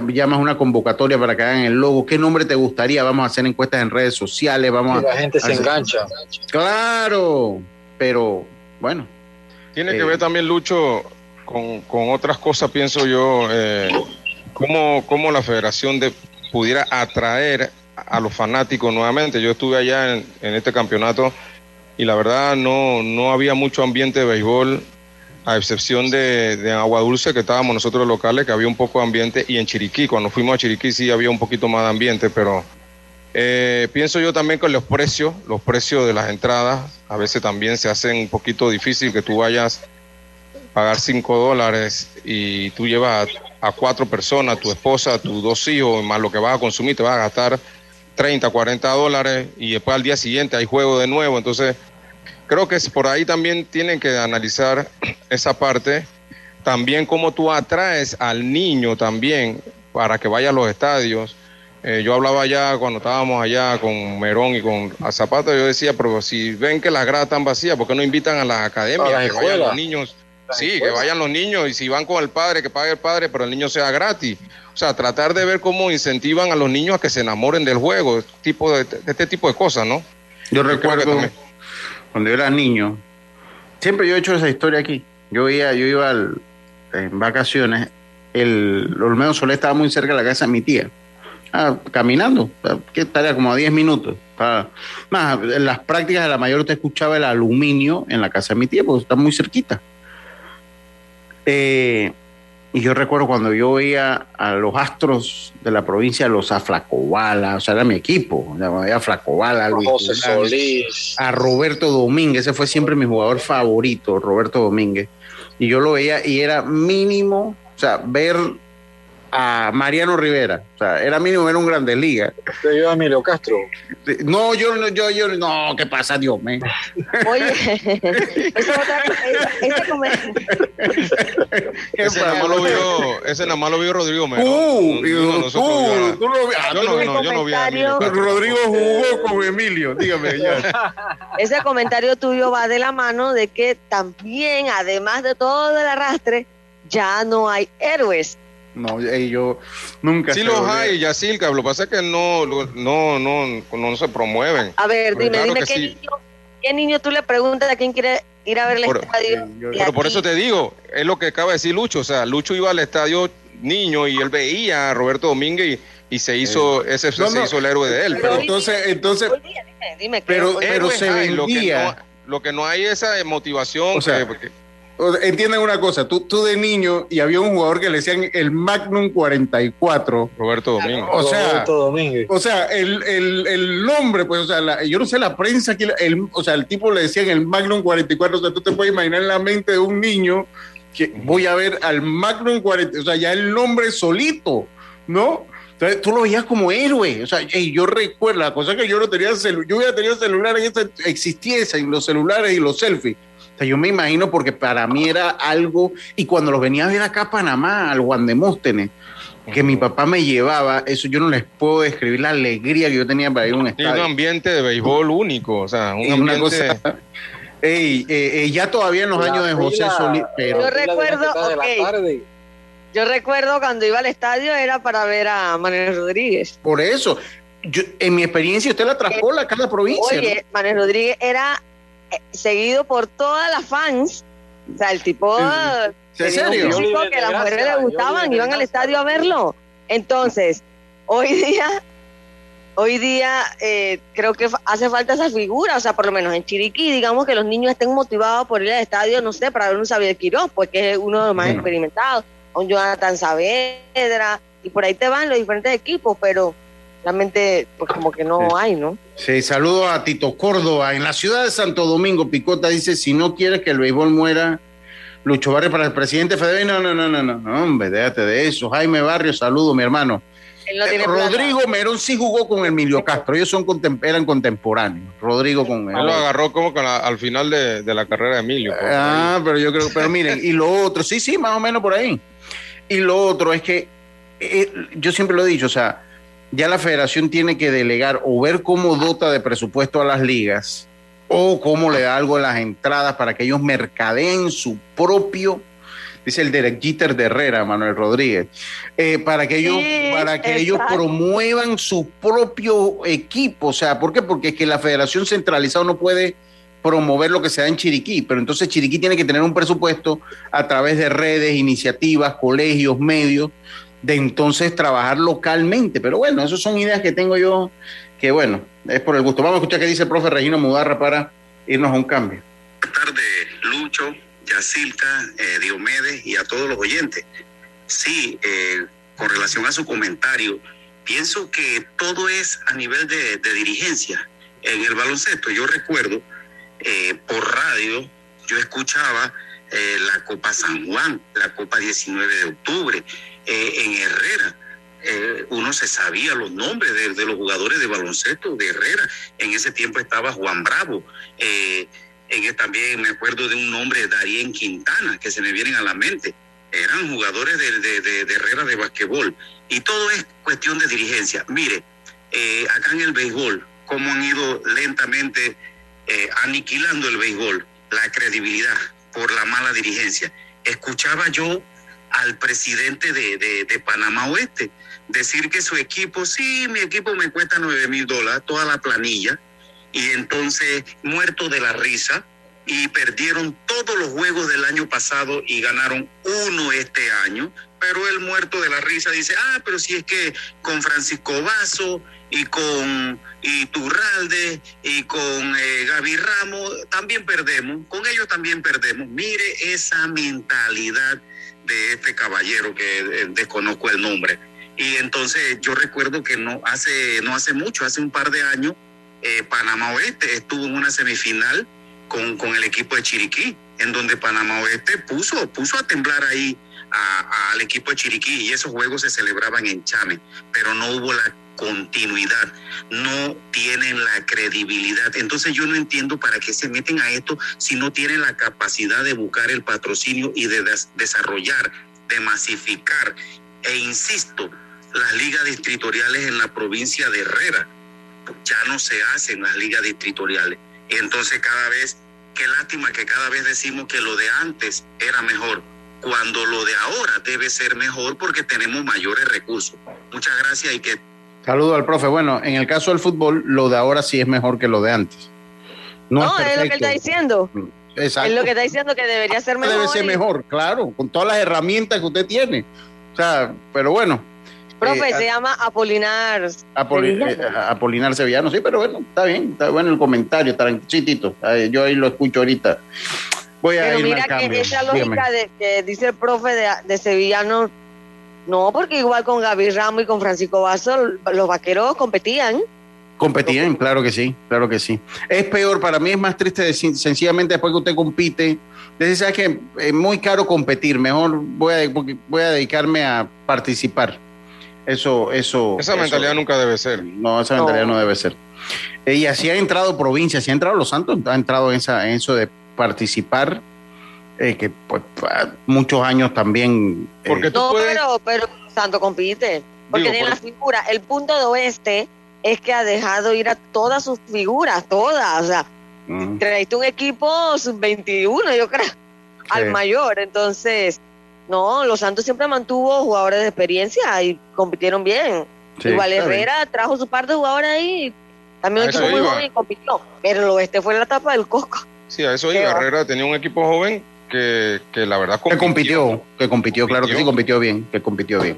Speaker 1: llamas una convocatoria para que hagan el logo. ¿Qué nombre te gustaría? Vamos a hacer encuestas en redes sociales. Vamos
Speaker 5: la gente se engancha.
Speaker 1: Claro, pero bueno.
Speaker 4: Tiene que eh, ver también, Lucho, con, otras cosas, pienso yo, eh, cómo, cómo la federación de, pudiera atraer a los fanáticos nuevamente. Yo estuve allá en, este campeonato y la verdad no, no había mucho ambiente de béisbol. A excepción de, de Agua Dulce, que estábamos nosotros locales, que había un poco de ambiente, y en Chiriquí, cuando fuimos a Chiriquí sí había un poquito más de ambiente, pero eh, pienso yo también con los precios, los precios de las entradas, a veces también se hacen un poquito difícil que tú vayas a pagar 5 dólares y tú llevas a, cuatro personas, tu esposa, tus dos hijos, más lo que vas a consumir, te vas a gastar 30, 40 dólares y después al día siguiente hay juego de nuevo, entonces creo que por ahí también tienen que analizar esa parte, también cómo tú atraes al niño también para que vaya a los estadios eh, yo hablaba allá cuando estábamos allá con Merón y con Zapata, yo decía, pero si ven que las gradas están vacías, ¿por qué no invitan a las academias, que vayan los niños? sí, que vayan los niños y si van con el padre, que pague el padre, pero el niño sea gratis. O sea, tratar de ver cómo incentivan a los niños a que se enamoren del juego, tipo de, este tipo de cosas, ¿no?
Speaker 1: Yo, recuerdo cuando yo era niño, siempre yo he hecho esa historia aquí. Yo iba, yo iba en vacaciones, el Olmedo Solé estaba muy cerca de la casa de mi tía Ah, caminando, que estaría como a 10 minutos. más, en las prácticas de la mayor usted escuchaba el aluminio en la casa de mi tía, porque está muy cerquita. Eh, y yo recuerdo cuando yo veía a los astros de la provincia, los Aflacobala, o sea, era mi equipo, a Flacobala, Luis a Roberto Domínguez, ese fue siempre mi jugador favorito, Roberto Domínguez. Y yo lo veía y era mínimo, o sea, ver a Mariano Rivera. O sea, era mínimo, era un grande liga.
Speaker 5: ¿Te dio a Emilio Castro?
Speaker 1: No, yo, yo, yo, no, ¿qué pasa, Dios mío? Oye, <laughs> esa otra
Speaker 4: ese comentario. Ese nada más lo vio, ese nada más lo vio Rodrigo Mero. Uh,
Speaker 1: no, tú, tú lo vi, ah, yo no, no, yo no vi a Emilio Rodrigo jugó con Emilio, dígame ya. <laughs>
Speaker 2: Ese comentario tuyo va de la mano de que también, además de todo el arrastre, ya no hay héroes
Speaker 1: no, yo nunca.
Speaker 4: Sí los hay, Yacilca, lo que pasa es que no, no, no, no se promueven.
Speaker 2: A ver, dime, dime qué niño, qué niño tú le preguntas a quién quiere ir a ver el estadio.
Speaker 4: pero por eso te digo, es lo que acaba de decir Lucho, o sea, Lucho iba al estadio niño y él veía a Roberto Domínguez y, se hizo, ese se hizo el héroe de él.
Speaker 1: Pero, entonces, entonces, dime, pero, pero se vendía.
Speaker 4: Lo que, no, lo que no hay esa motivación. O sea,
Speaker 1: entiendan una cosa, tú, tú de niño y había un jugador que le decían el Magnum 44.
Speaker 4: Roberto Domínguez.
Speaker 1: O sea, O sea, el, el, el, nombre, pues, o sea, yo no sé la prensa, que el, o sea, el tipo le decían el Magnum 44, o sea, tú te puedes imaginar en la mente de un niño que voy a ver al Magnum 40, o sea, ya el nombre solito, ¿no? Entonces tú lo veías como héroe, o sea, yo recuerdo, la cosa que yo no tenía, yo hubiera tenido celular, existía en los celulares y los selfies yo me imagino porque para mí era algo, y cuando los venía a ver acá a Panamá, al Guandemóstenes, que mi papá me llevaba, eso yo no les puedo describir la alegría que yo tenía para ir a un estadio.
Speaker 4: un ambiente de béisbol único, o sea, un ambiente... Una cosa, <laughs>
Speaker 1: ey, eh, eh, ya todavía en los años de José Solís,
Speaker 2: pero... Yo recuerdo, yo recuerdo cuando iba al estadio era para ver a Manuel Rodríguez.
Speaker 1: Por eso, yo, en mi experiencia usted la traspola a cada provincia.
Speaker 2: Oye, Manuel Rodríguez era seguido por todas las fans. O sea, el tipo ¿En serio? que a las mujeres le gustaban, iban al estadio a verlo. Entonces, hoy día, hoy día eh, creo que hace falta esa figura, o sea, por lo menos en Chiriquí, digamos que los niños estén motivados por ir al estadio, no sé, para ver un Xavier Quiroz, porque pues, es uno de los más experimentados, un Jonathan Saavedra, y por ahí te van los diferentes equipos, pero realmente pues como que no hay, ¿no?
Speaker 1: Sí, saludo a Tito Córdoba. En la ciudad de Santo Domingo, Picota dice, si no quieres que el béisbol muera, Lucho Barrio para el presidente federal. No, no, no, no, no, no, hombre, déjate de eso. Jaime Barrio, saludo, mi hermano. Eh, Rodrigo Merón sí jugó con Emilio Castro, ellos son eran contemporáneos. Rodrigo con
Speaker 4: él. lo agarró como al final de, la carrera de Emilio.
Speaker 1: Ah, pero yo creo, pero miren, y lo otro, sí, sí, más o menos por ahí. Y lo otro es que eh, yo siempre lo he dicho, o sea, ya la federación tiene que delegar o ver cómo dota de presupuesto a las ligas o cómo le da algo a las entradas para que ellos mercadeen su propio, dice el Derek Jeter de Herrera, Manuel Rodríguez, eh, para que ellos, para que ellos promuevan su propio equipo. O sea, ¿por qué? Porque es que la federación centralizada no puede promover lo que se da en Chiriquí, pero entonces Chiriquí tiene que tener un presupuesto a través de redes, iniciativas, colegios, medios, de entonces trabajar localmente. Pero bueno, esas son ideas que tengo yo, que bueno, es por el gusto. Vamos a escuchar qué dice el profe Regino Mudarra para irnos a un cambio.
Speaker 6: Buenas tardes, Lucho, Yacilca, eh, Diomedes y a todos los oyentes. Sí, eh, con relación a su comentario, pienso que todo es a nivel de, dirigencia. En el baloncesto, yo recuerdo eh, por radio, yo escuchaba eh, la Copa San Juan, la Copa 19 de octubre, en Herrera. uno se sabía los nombres de, los jugadores de baloncesto de Herrera. En ese tiempo estaba Juan Bravo. en, también me acuerdo de un nombre, Darien Quintana, que se me vienen a la mente eran jugadores de, de, Herrera de basquetbol. Y todo es cuestión de dirigencia. Mire, eh, acá en el béisbol, cómo han ido lentamente eh, aniquilando el béisbol, la credibilidad por la mala dirigencia. Escuchaba yo al presidente de, de, Panamá Oeste decir que su equipo, sí, mi equipo me cuesta nueve mil dólares, toda la planilla, y entonces muerto de la risa, y perdieron todos los juegos del año pasado y ganaron uno este año. Pero el muerto de la risa dice, ah, pero si es que con Francisco Vaso y con Iturralde y con eh, Gaby Ramos también perdemos, con ellos también perdemos. Mire esa mentalidad este caballero que eh, desconozco el nombre. Y entonces yo recuerdo que no hace, no hace mucho, hace un par de años, eh, Panamá Oeste estuvo en una semifinal con, el equipo de Chiriquí, en donde Panamá Oeste puso, puso a temblar ahí al equipo de Chiriquí y esos juegos se celebraban en Chame, pero no hubo la continuidad, no tienen la credibilidad. Entonces yo no entiendo para qué se meten a esto si no tienen la capacidad de buscar el patrocinio y de desarrollar, de masificar. E insisto, las ligas distritoriales en la provincia de Herrera ya no se hacen las ligas distritoriales entonces cada vez, qué lástima que cada vez decimos que lo de antes era mejor, cuando lo de ahora debe ser mejor porque tenemos mayores recursos. Muchas gracias y que...
Speaker 1: Saludo al profe. Bueno, en el caso del fútbol, lo de ahora sí es mejor que lo de antes.
Speaker 2: No, es, lo que él está diciendo. Exacto. Es lo que está diciendo que debería ser mejor.
Speaker 1: Debe ser mejor, claro, con todas las herramientas que usted tiene. O sea, pero bueno,
Speaker 2: Profe, eh, se llama Apolinar.
Speaker 1: Eh, Apolinar Sevillano, sí, pero bueno, está bien, está bueno el comentario, tranquilito. Yo ahí lo escucho ahorita. Voy a pero mira que
Speaker 2: esa lógica de que dice el profe de, Sevillano, no, porque igual con Gaby Ramos y con Francisco Vaso, los vaqueros competían.
Speaker 1: Competían, claro que sí, claro que sí. Es peor, para mí es más triste sencillamente después que usted compite. Decir, que es muy caro competir, mejor voy a, voy a dedicarme a participar. Eso, eso.
Speaker 4: Esa mentalidad nunca debe ser.
Speaker 1: No, esa mentalidad no, debe ser. Y así ha entrado provincia, así ha entrado Los Santos, ha entrado en, esa, eso de participar, eh, que pues muchos años también.
Speaker 2: Eh, Porque no, pero, pero Santo compite. Porque tiene la figura. El punto de oeste es que ha dejado ir a todas sus figuras, todas. O sea, uh un equipo sub-21, yo creo, al mayor. Entonces no, Los Santos siempre mantuvo jugadores de experiencia y compitieron bien. Igual Herrera trajo su par de jugadores ahí, también un equipo muy joven y compitió. Pero el oeste fue la etapa del Coco.
Speaker 4: Sí, a eso iba. Herrera tenía un equipo joven que, que, la verdad
Speaker 1: compitió. Que compitió, que compitió, claro que sí, compitió bien, que compitió bien.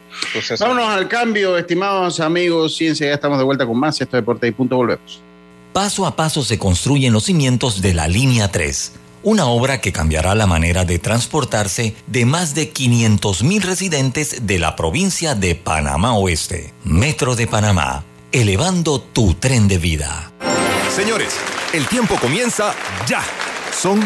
Speaker 1: Vámonos al cambio, estimados amigos, ciencia, ya estamos de vuelta con más, esto es Deporte y Punto, volvemos.
Speaker 3: Paso a paso se construyen los cimientos de la línea 3 una obra que cambiará la manera de transportarse de más de 500.000 residentes de la provincia de Panamá Oeste. Metro de Panamá, elevando tu tren de vida.
Speaker 7: Señores, el tiempo comienza ya. Son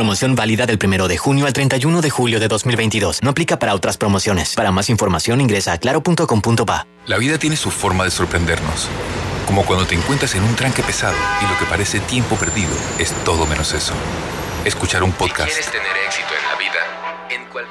Speaker 8: Promoción válida del 1 de junio al 31 de julio de 2022. No aplica para otras promociones. Para más información ingresa a claro.com.pa.
Speaker 9: La vida tiene su forma de sorprendernos. Como cuando te encuentras en un tranque pesado y lo que parece tiempo perdido es todo menos eso. Escuchar un podcast. quieres tener éxito en la vida,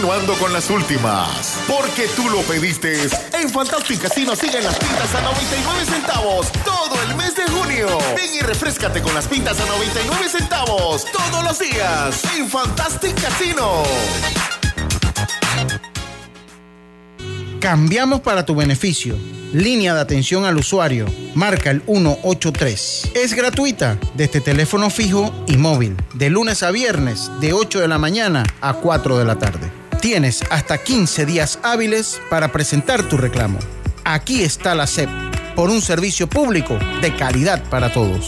Speaker 10: Continuando con las últimas, porque tú lo pediste. En Fantastic Casino siguen las pintas a 99 centavos todo el mes de junio. Ven y refrescate con las pintas a 99 centavos todos los días en Fantastic Casino.
Speaker 11: Cambiamos para tu beneficio. Línea de atención al usuario. Marca el 183. Es gratuita desde teléfono fijo y móvil. De lunes a viernes, de 8 de la mañana a 4 de la tarde. Tienes hasta 15 días hábiles para presentar tu reclamo. Aquí está la SEP, por un servicio público de calidad para todos.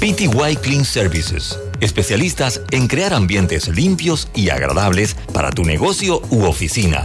Speaker 3: PTY Clean Services, especialistas en crear ambientes limpios y agradables para tu negocio u oficina.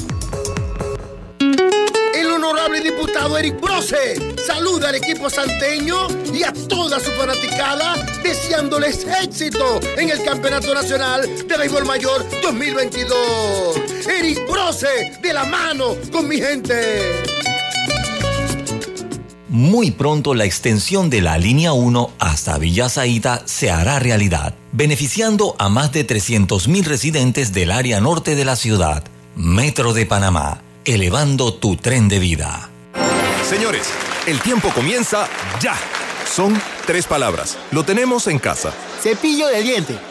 Speaker 12: Honorable diputado Eric Brose saluda al equipo santeño y a toda su fanaticada deseándoles éxito en el Campeonato Nacional de Béisbol Mayor 2022. Eric Brose de la mano con mi gente.
Speaker 3: Muy pronto la extensión de la línea 1 hasta Villa Zaita se hará realidad, beneficiando a más de 300.000 residentes del área norte de la ciudad. Metro de Panamá, elevando tu tren de vida.
Speaker 7: Señores, el tiempo comienza ya. Son tres palabras. Lo tenemos en casa.
Speaker 13: Cepillo de diente.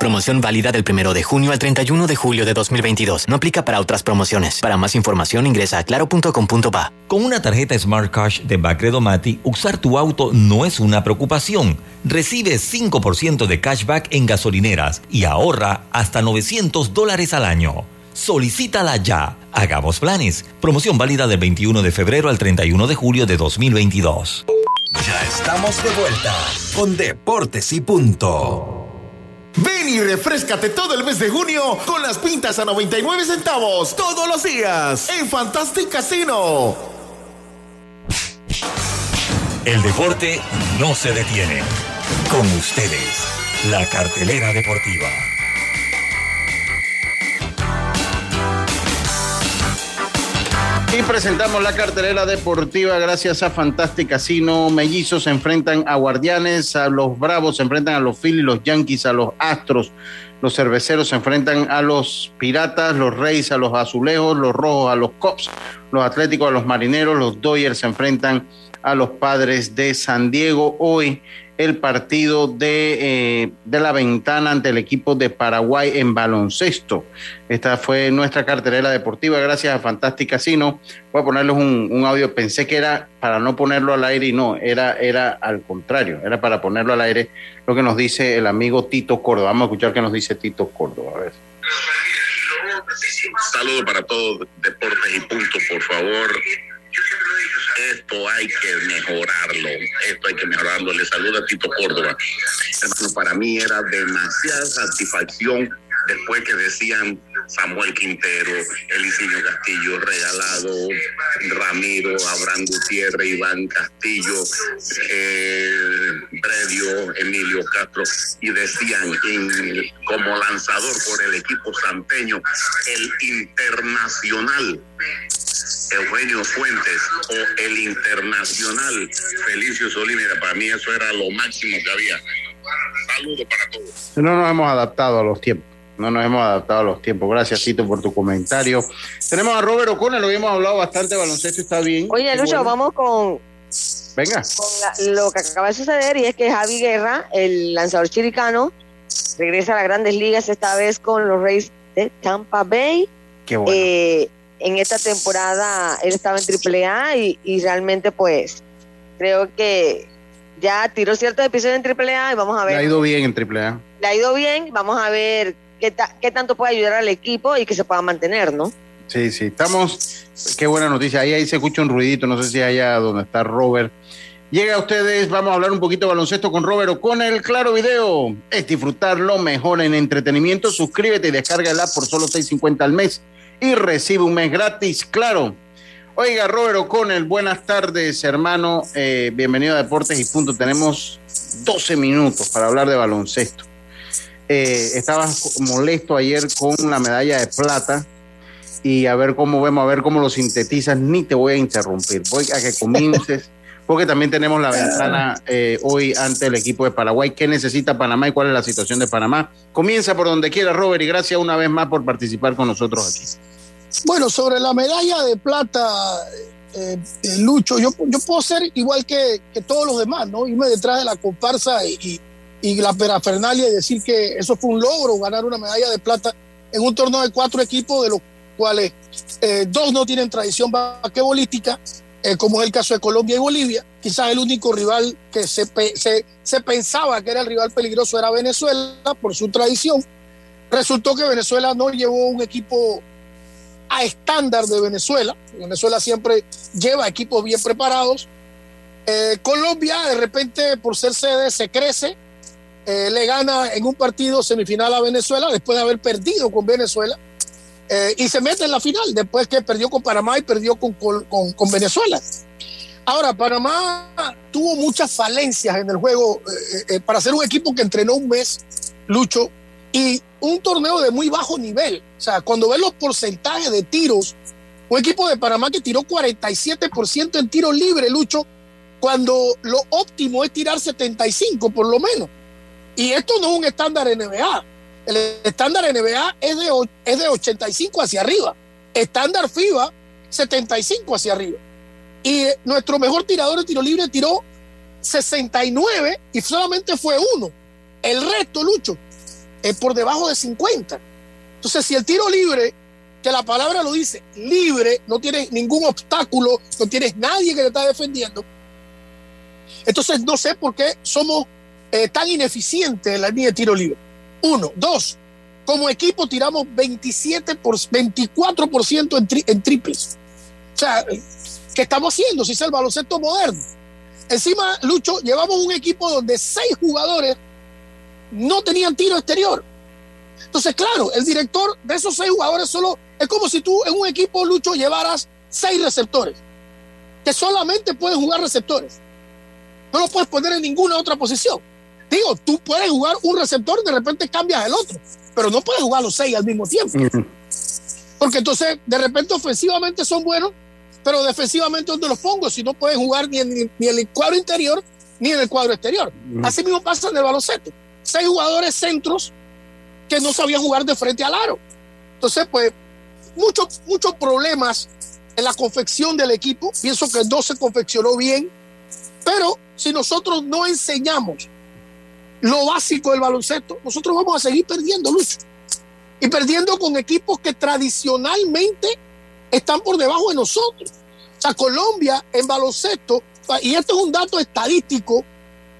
Speaker 8: Promoción válida del 1 de junio al 31 de julio de 2022. No aplica para otras promociones. Para más información ingresa a claro.com.pa.
Speaker 3: Con una tarjeta Smart Cash de Bacredo Mati, usar tu auto no es una preocupación. Recibe 5% de cashback en gasolineras y ahorra hasta 900 dólares al año. Solicítala ya. Hagamos planes. Promoción válida del 21 de febrero al 31 de julio de 2022.
Speaker 10: Ya estamos de vuelta con Deportes y Punto. Ven y refrescate todo el mes de junio con las pintas a 99 centavos todos los días en Fantastic Casino.
Speaker 3: El deporte no se detiene. Con ustedes, la cartelera deportiva.
Speaker 1: Y presentamos la cartelera deportiva gracias a Fantastic Casino. Mellizos se enfrentan a Guardianes, a los Bravos se enfrentan a los Phillies, los Yankees a los Astros. Los cerveceros se enfrentan a los Piratas, los Reyes a los Azulejos, los Rojos a los Cops, los Atléticos a los Marineros, los Dodgers se enfrentan a los Padres de San Diego. Hoy el partido de, eh, de, la ventana ante el equipo de Paraguay en baloncesto. Esta fue nuestra cartelera deportiva, gracias a Fantastic Casino. Voy a ponerles un, audio, pensé que era para no ponerlo al aire y no, era, era al contrario, era para ponerlo al aire lo que nos dice el amigo Tito Córdoba. Vamos a escuchar qué nos dice Tito Córdoba. A ver.
Speaker 6: Saludos para todos, Deportes y Punto, por favor esto hay que mejorarlo, esto hay que mejorarlo. Le saluda Tito Córdoba. Hermano, para mí era demasiada satisfacción después que decían Samuel Quintero, Elisinio Castillo, Regalado, Ramiro, Abraham Gutiérrez, Iván Castillo, eh, Emilio Castro, y decían como lanzador por el equipo santeño, el internacional Eugenio Fuentes o el internacional Felicio Solínez. Para mí eso era lo máximo que había. Saludos para todos.
Speaker 1: No nos hemos adaptado a los tiempos. No nos hemos adaptado a los tiempos. Gracias, Tito, por tu comentario. Tenemos a Robert O'Connor, lo hemos hablado bastante, baloncesto está bien.
Speaker 2: Oye, Lucho, vamos con
Speaker 1: Venga.
Speaker 2: Con lo que acaba de suceder y es que Javi Guerra, el lanzador chiricano, regresa a las grandes ligas esta vez con los Rays de Tampa Bay.
Speaker 1: Qué bueno.
Speaker 2: Eh, en esta temporada él estaba en AAA y, y realmente pues creo que ya tiró ciertos episodios en AAA y vamos a ver.
Speaker 1: Le ha ido bien en AAA.
Speaker 2: Le ha ido bien, vamos a ver qué, qué tanto puede ayudar al equipo y que se pueda mantener, ¿no?
Speaker 1: Sí, sí, estamos, qué buena noticia. Ahí, ahí se escucha un ruidito, no sé si allá donde está Robert. Llega a ustedes, vamos a hablar un poquito de baloncesto con Robert con el Claro Video. Es disfrutar lo mejor en entretenimiento. Suscríbete y app por solo 6.50 al mes y recibe un mes gratis, claro. Oiga, Robert O'Connell, buenas tardes, hermano. Eh, bienvenido a Deportes y Punto. Tenemos 12 minutos para hablar de baloncesto. Eh, estabas molesto ayer con la medalla de plata y a ver cómo vemos, a ver cómo lo sintetizas. Ni te voy a interrumpir. Voy a que comiences, porque también tenemos la ventana eh, hoy ante el equipo de Paraguay. ¿Qué necesita Panamá y cuál es la situación de Panamá? Comienza por donde quiera, Robert, y gracias una vez más por participar con nosotros aquí.
Speaker 14: Bueno, sobre la medalla de plata, eh, eh, Lucho, yo, yo puedo ser igual que, que, todos los demás, ¿no? Irme detrás de la comparsa y, y, la perafernalia y decir que eso fue un logro, ganar una medalla de plata en un torneo de cuatro equipos, de los cuales eh, dos no tienen tradición basquetbolística, eh, como es el caso de Colombia y Bolivia. Quizás el único rival que se, se, pensaba que era el rival peligroso era Venezuela por su tradición. Resultó que Venezuela no llevó un equipo a estándar de Venezuela. Venezuela siempre lleva equipos bien preparados. Eh, Colombia, de repente, por ser sede, se crece, eh, le gana en un partido semifinal a Venezuela después de haber perdido con Venezuela eh, y se mete en la final después que perdió con Panamá y perdió con, con, Venezuela. Ahora, Panamá tuvo muchas falencias en el juego para ser un equipo que entrenó un mes, Lucho, y un torneo de muy bajo nivel. O sea, cuando ves los porcentajes de tiros, un equipo de Panamá que tiró 47% en tiro libre, Lucho, cuando lo óptimo es tirar 75 por lo menos. Y esto no es un estándar NBA. El estándar NBA es de, es de 85 hacia arriba. Estándar FIBA, 75 hacia arriba. Y nuestro mejor tirador de tiro libre tiró 69 y solamente fue uno. El resto, Lucho, es por debajo de 50. Entonces, si el tiro libre, que la palabra lo dice, libre, no tienes ningún obstáculo, no tienes nadie que te está defendiendo, entonces no sé por qué somos eh, tan ineficientes en la línea de tiro libre. Uno. Dos, como equipo tiramos 27 por, 24% en, en triples. O sea, ¿qué estamos haciendo si es el baloncesto moderno? Encima, Lucho, llevamos un equipo donde seis jugadores no tenían tiro exterior. Entonces, claro, el director de esos seis jugadores solo es como si tú en un equipo lucho llevaras seis receptores, que solamente pueden jugar receptores. No lo puedes poner en ninguna otra posición. Digo, tú puedes jugar un receptor y de repente cambias el otro, pero no puedes jugar los seis al mismo tiempo. Porque entonces, de repente, ofensivamente son buenos, pero defensivamente, ¿dónde los pongo? Si no pueden jugar ni en, ni en el cuadro interior ni en el cuadro exterior. Así mismo pasa en el baloncesto seis jugadores centros que no sabían jugar de frente al aro. Entonces, pues, muchos, muchos problemas en la confección del equipo. Pienso que no se confeccionó bien, pero si nosotros no enseñamos lo básico del baloncesto, nosotros vamos a seguir perdiendo, Lucho. Y perdiendo con equipos que tradicionalmente están por debajo de nosotros. O sea, Colombia en baloncesto, y esto es un dato estadístico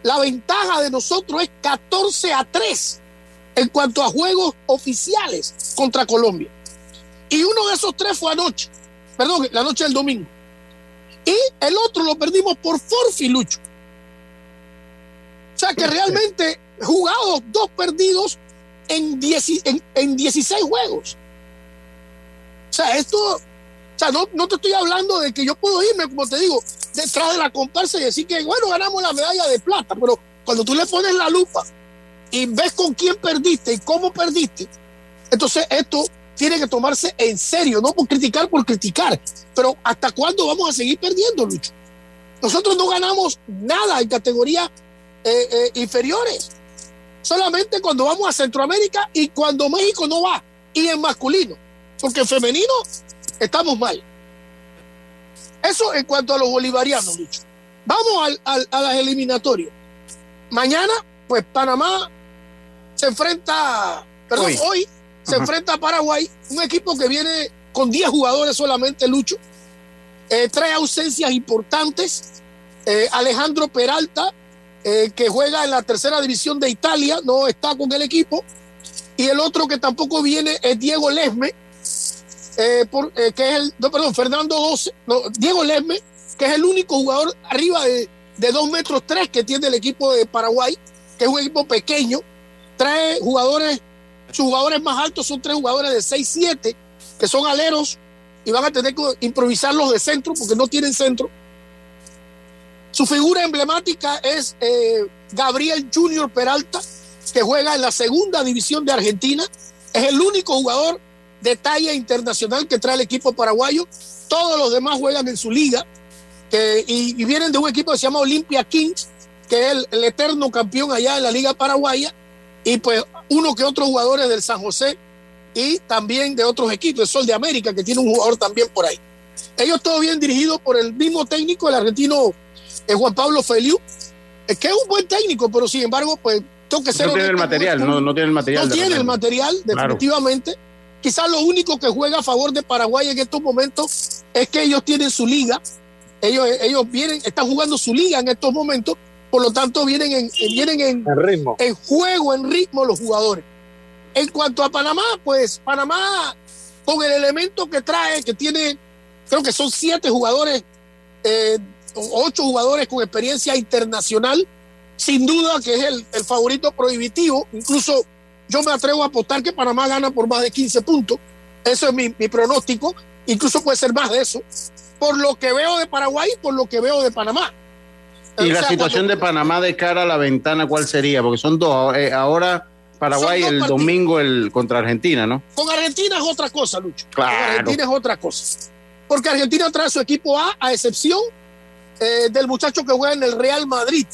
Speaker 14: la ventaja de nosotros es 14 a 3 en cuanto a juegos oficiales contra Colombia. Y uno de esos tres fue anoche, perdón, la noche del domingo. Y el otro lo perdimos por forfilucho. O sea que realmente jugados dos perdidos en, en 16 juegos. O sea, esto o sea, no, no te estoy hablando de que yo puedo irme, como te digo, detrás de la comparsa y decir que, bueno, ganamos la medalla de plata, pero cuando tú le pones la lupa y ves con quién perdiste y cómo perdiste, entonces esto tiene que tomarse en serio, no por criticar por criticar, pero ¿hasta cuándo vamos a seguir perdiendo, Lucho? Nosotros no ganamos nada en categorías eh, eh, inferiores, solamente cuando vamos a Centroamérica y cuando México no va, y en masculino, porque en femenino estamos mal. Eso en cuanto a los bolivarianos, Lucho. Vamos al, a las eliminatorias. Mañana, pues Panamá se enfrenta, perdón, hoy, se enfrenta a Paraguay, un equipo que viene con 10 jugadores solamente, Lucho. Eh, trae ausencias importantes. Eh, Alejandro Peralta, eh, que juega en la tercera división de Italia, no está con el equipo. Y el otro que tampoco viene es Diego Lesme, por, que es el, no, perdón, Fernando 12, no, Diego Lesme, que es el único jugador arriba de, de 2 metros 3 que tiene el equipo de Paraguay, que es un equipo pequeño. Trae jugadores, sus jugadores más altos son tres jugadores de 6-7, que son aleros y van a tener que improvisarlos de centro porque no tienen centro. Su figura emblemática es eh, Gabriel Junior Peralta, que juega en la segunda división de Argentina. Es el único jugador de talla internacional que trae el equipo paraguayo. Todos los demás juegan en su liga y, vienen de un equipo que se llama Olympia Kings, que es el, eterno campeón allá en la liga paraguaya. Y pues uno que otros jugadores del San José y también de otros equipos, el Sol de América, que tiene un jugador también por ahí. Ellos todos bien dirigidos por el mismo técnico, el argentino eh, Juan Pablo Feliu, eh, que es un buen técnico, pero sin embargo, pues tengo que ser.
Speaker 1: No tiene el material, no, no, tiene el material.
Speaker 14: No tiene el material, definitivamente. Quizás lo único que juega a favor de Paraguay en estos momentos es que ellos tienen su liga. Ellos, ellos vienen, están jugando su liga en estos momentos, por lo tanto vienen en, vienen en,
Speaker 5: ritmo.
Speaker 14: en juego, en ritmo los jugadores. En cuanto a Panamá, pues Panamá, con el elemento que trae, que tiene, creo que son siete jugadores, eh, ocho jugadores con experiencia internacional, sin duda que es el, el, favorito prohibitivo. Incluso yo me atrevo a apostar que Panamá gana por más de 15 puntos. Eso es mi, mi pronóstico. Incluso puede ser más de eso. Por lo que veo de Paraguay y por lo que veo de Panamá.
Speaker 1: ¿Y la situación de Panamá de cara a la ventana cuál sería? Porque son dos. Eh, ahora Paraguay el domingo el contra Argentina, ¿no?
Speaker 14: Con Argentina es otra cosa, Lucho.
Speaker 1: Claro.
Speaker 14: Con Argentina es otra cosa. Porque Argentina trae su equipo A, a excepción eh, del muchacho que juega en el Real Madrid,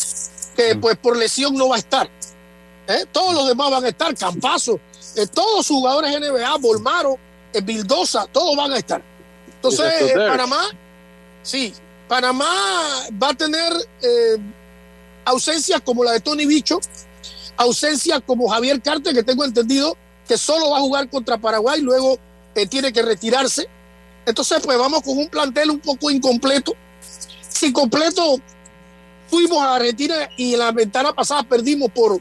Speaker 14: que mm. pues por lesión no va a estar. ¿Eh? Todos los demás van a estar, Campazo, eh, todos sus jugadores NBA, Bolmaro, Bildosa, todos van a estar. Entonces, Panamá, sí, Panamá va a tener ausencias como la de Tony Bicho, ausencia como Javier Carter, que tengo entendido que solo va a jugar contra Paraguay, luego tiene que retirarse. Entonces, pues vamos con un plantel un poco incompleto. Si completo, fuimos a Argentina y en la ventana pasada perdimos por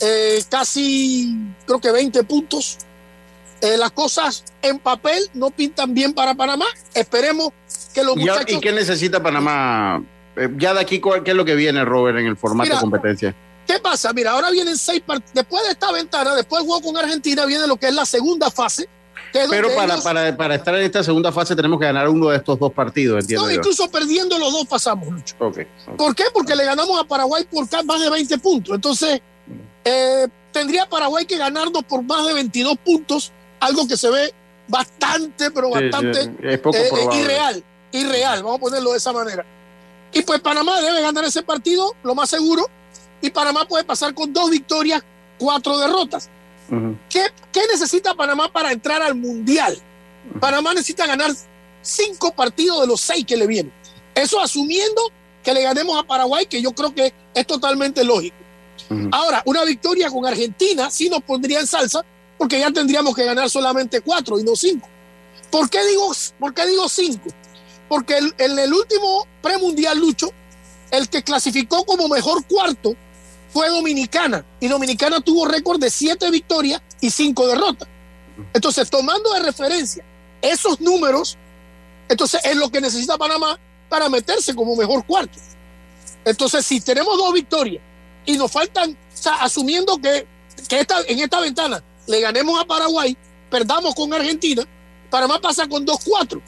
Speaker 14: eh, casi, creo que 20 puntos. Eh, las cosas en papel no pintan bien para Panamá. Esperemos que los muchachos.
Speaker 1: ¿Y qué necesita Panamá? ya de aquí, ¿qué es lo que viene, Robert, en el formato de competencia?
Speaker 14: ¿Qué pasa? Mira, ahora vienen seis partidos. Después de esta ventana, después del juego con Argentina, viene lo que es la segunda fase.
Speaker 1: Pero para, para, para, estar en esta segunda fase tenemos que ganar uno de estos dos partidos, entiendo.
Speaker 14: No, incluso perdiendo los dos pasamos, Lucho. ¿Por qué? Porque le ganamos a Paraguay por más de 20 puntos. Entonces, eh, tendría Paraguay que ganarnos por más de 22 puntos, algo que se ve bastante, pero bastante
Speaker 1: Es poco
Speaker 14: eh, irreal. Irreal, vamos a ponerlo de esa manera. Y pues Panamá debe ganar ese partido, lo más seguro, y Panamá puede pasar con dos victorias, cuatro derrotas. ¿Qué, necesita Panamá para entrar al Mundial? Panamá necesita ganar cinco partidos de los seis que le vienen. Eso asumiendo que le ganemos a Paraguay, que yo creo que es totalmente lógico. Ahora, una victoria con Argentina sí nos pondría en salsa, porque ya tendríamos que ganar solamente cuatro y no cinco. ¿Por qué digo, por qué digo cinco? Porque en el último premundial, Lucho, el que clasificó como mejor cuarto fue Dominicana y Dominicana tuvo récord de siete victorias y cinco derrotas. Entonces, tomando de referencia esos números, entonces es lo que necesita Panamá para meterse como mejor cuarto. Entonces, si tenemos dos victorias y nos faltan, o sea, asumiendo que, que esta, en esta ventana le ganemos a Paraguay, perdamos con Argentina, Panamá pasa con 2-4.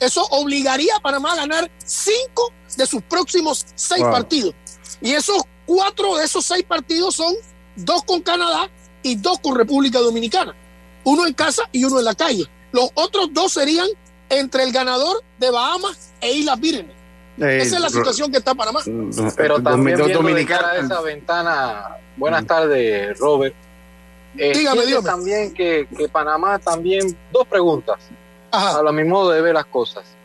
Speaker 14: Eso obligaría a Panamá a ganar cinco de sus próximos seis partidos. Y esos cuatro de esos seis partidos son dos con Canadá y dos con República Dominicana. Uno en casa y uno en la calle. Los otros dos serían entre el ganador de Bahamas e Islas Vírgenes. Eh, esa es la situación que está Panamá.
Speaker 5: Pero también viendo esa ventana, buenas tardes, Robert. Eh, dígame, también que, que, Panamá también, dos preguntas, a lo mismo de ver las cosas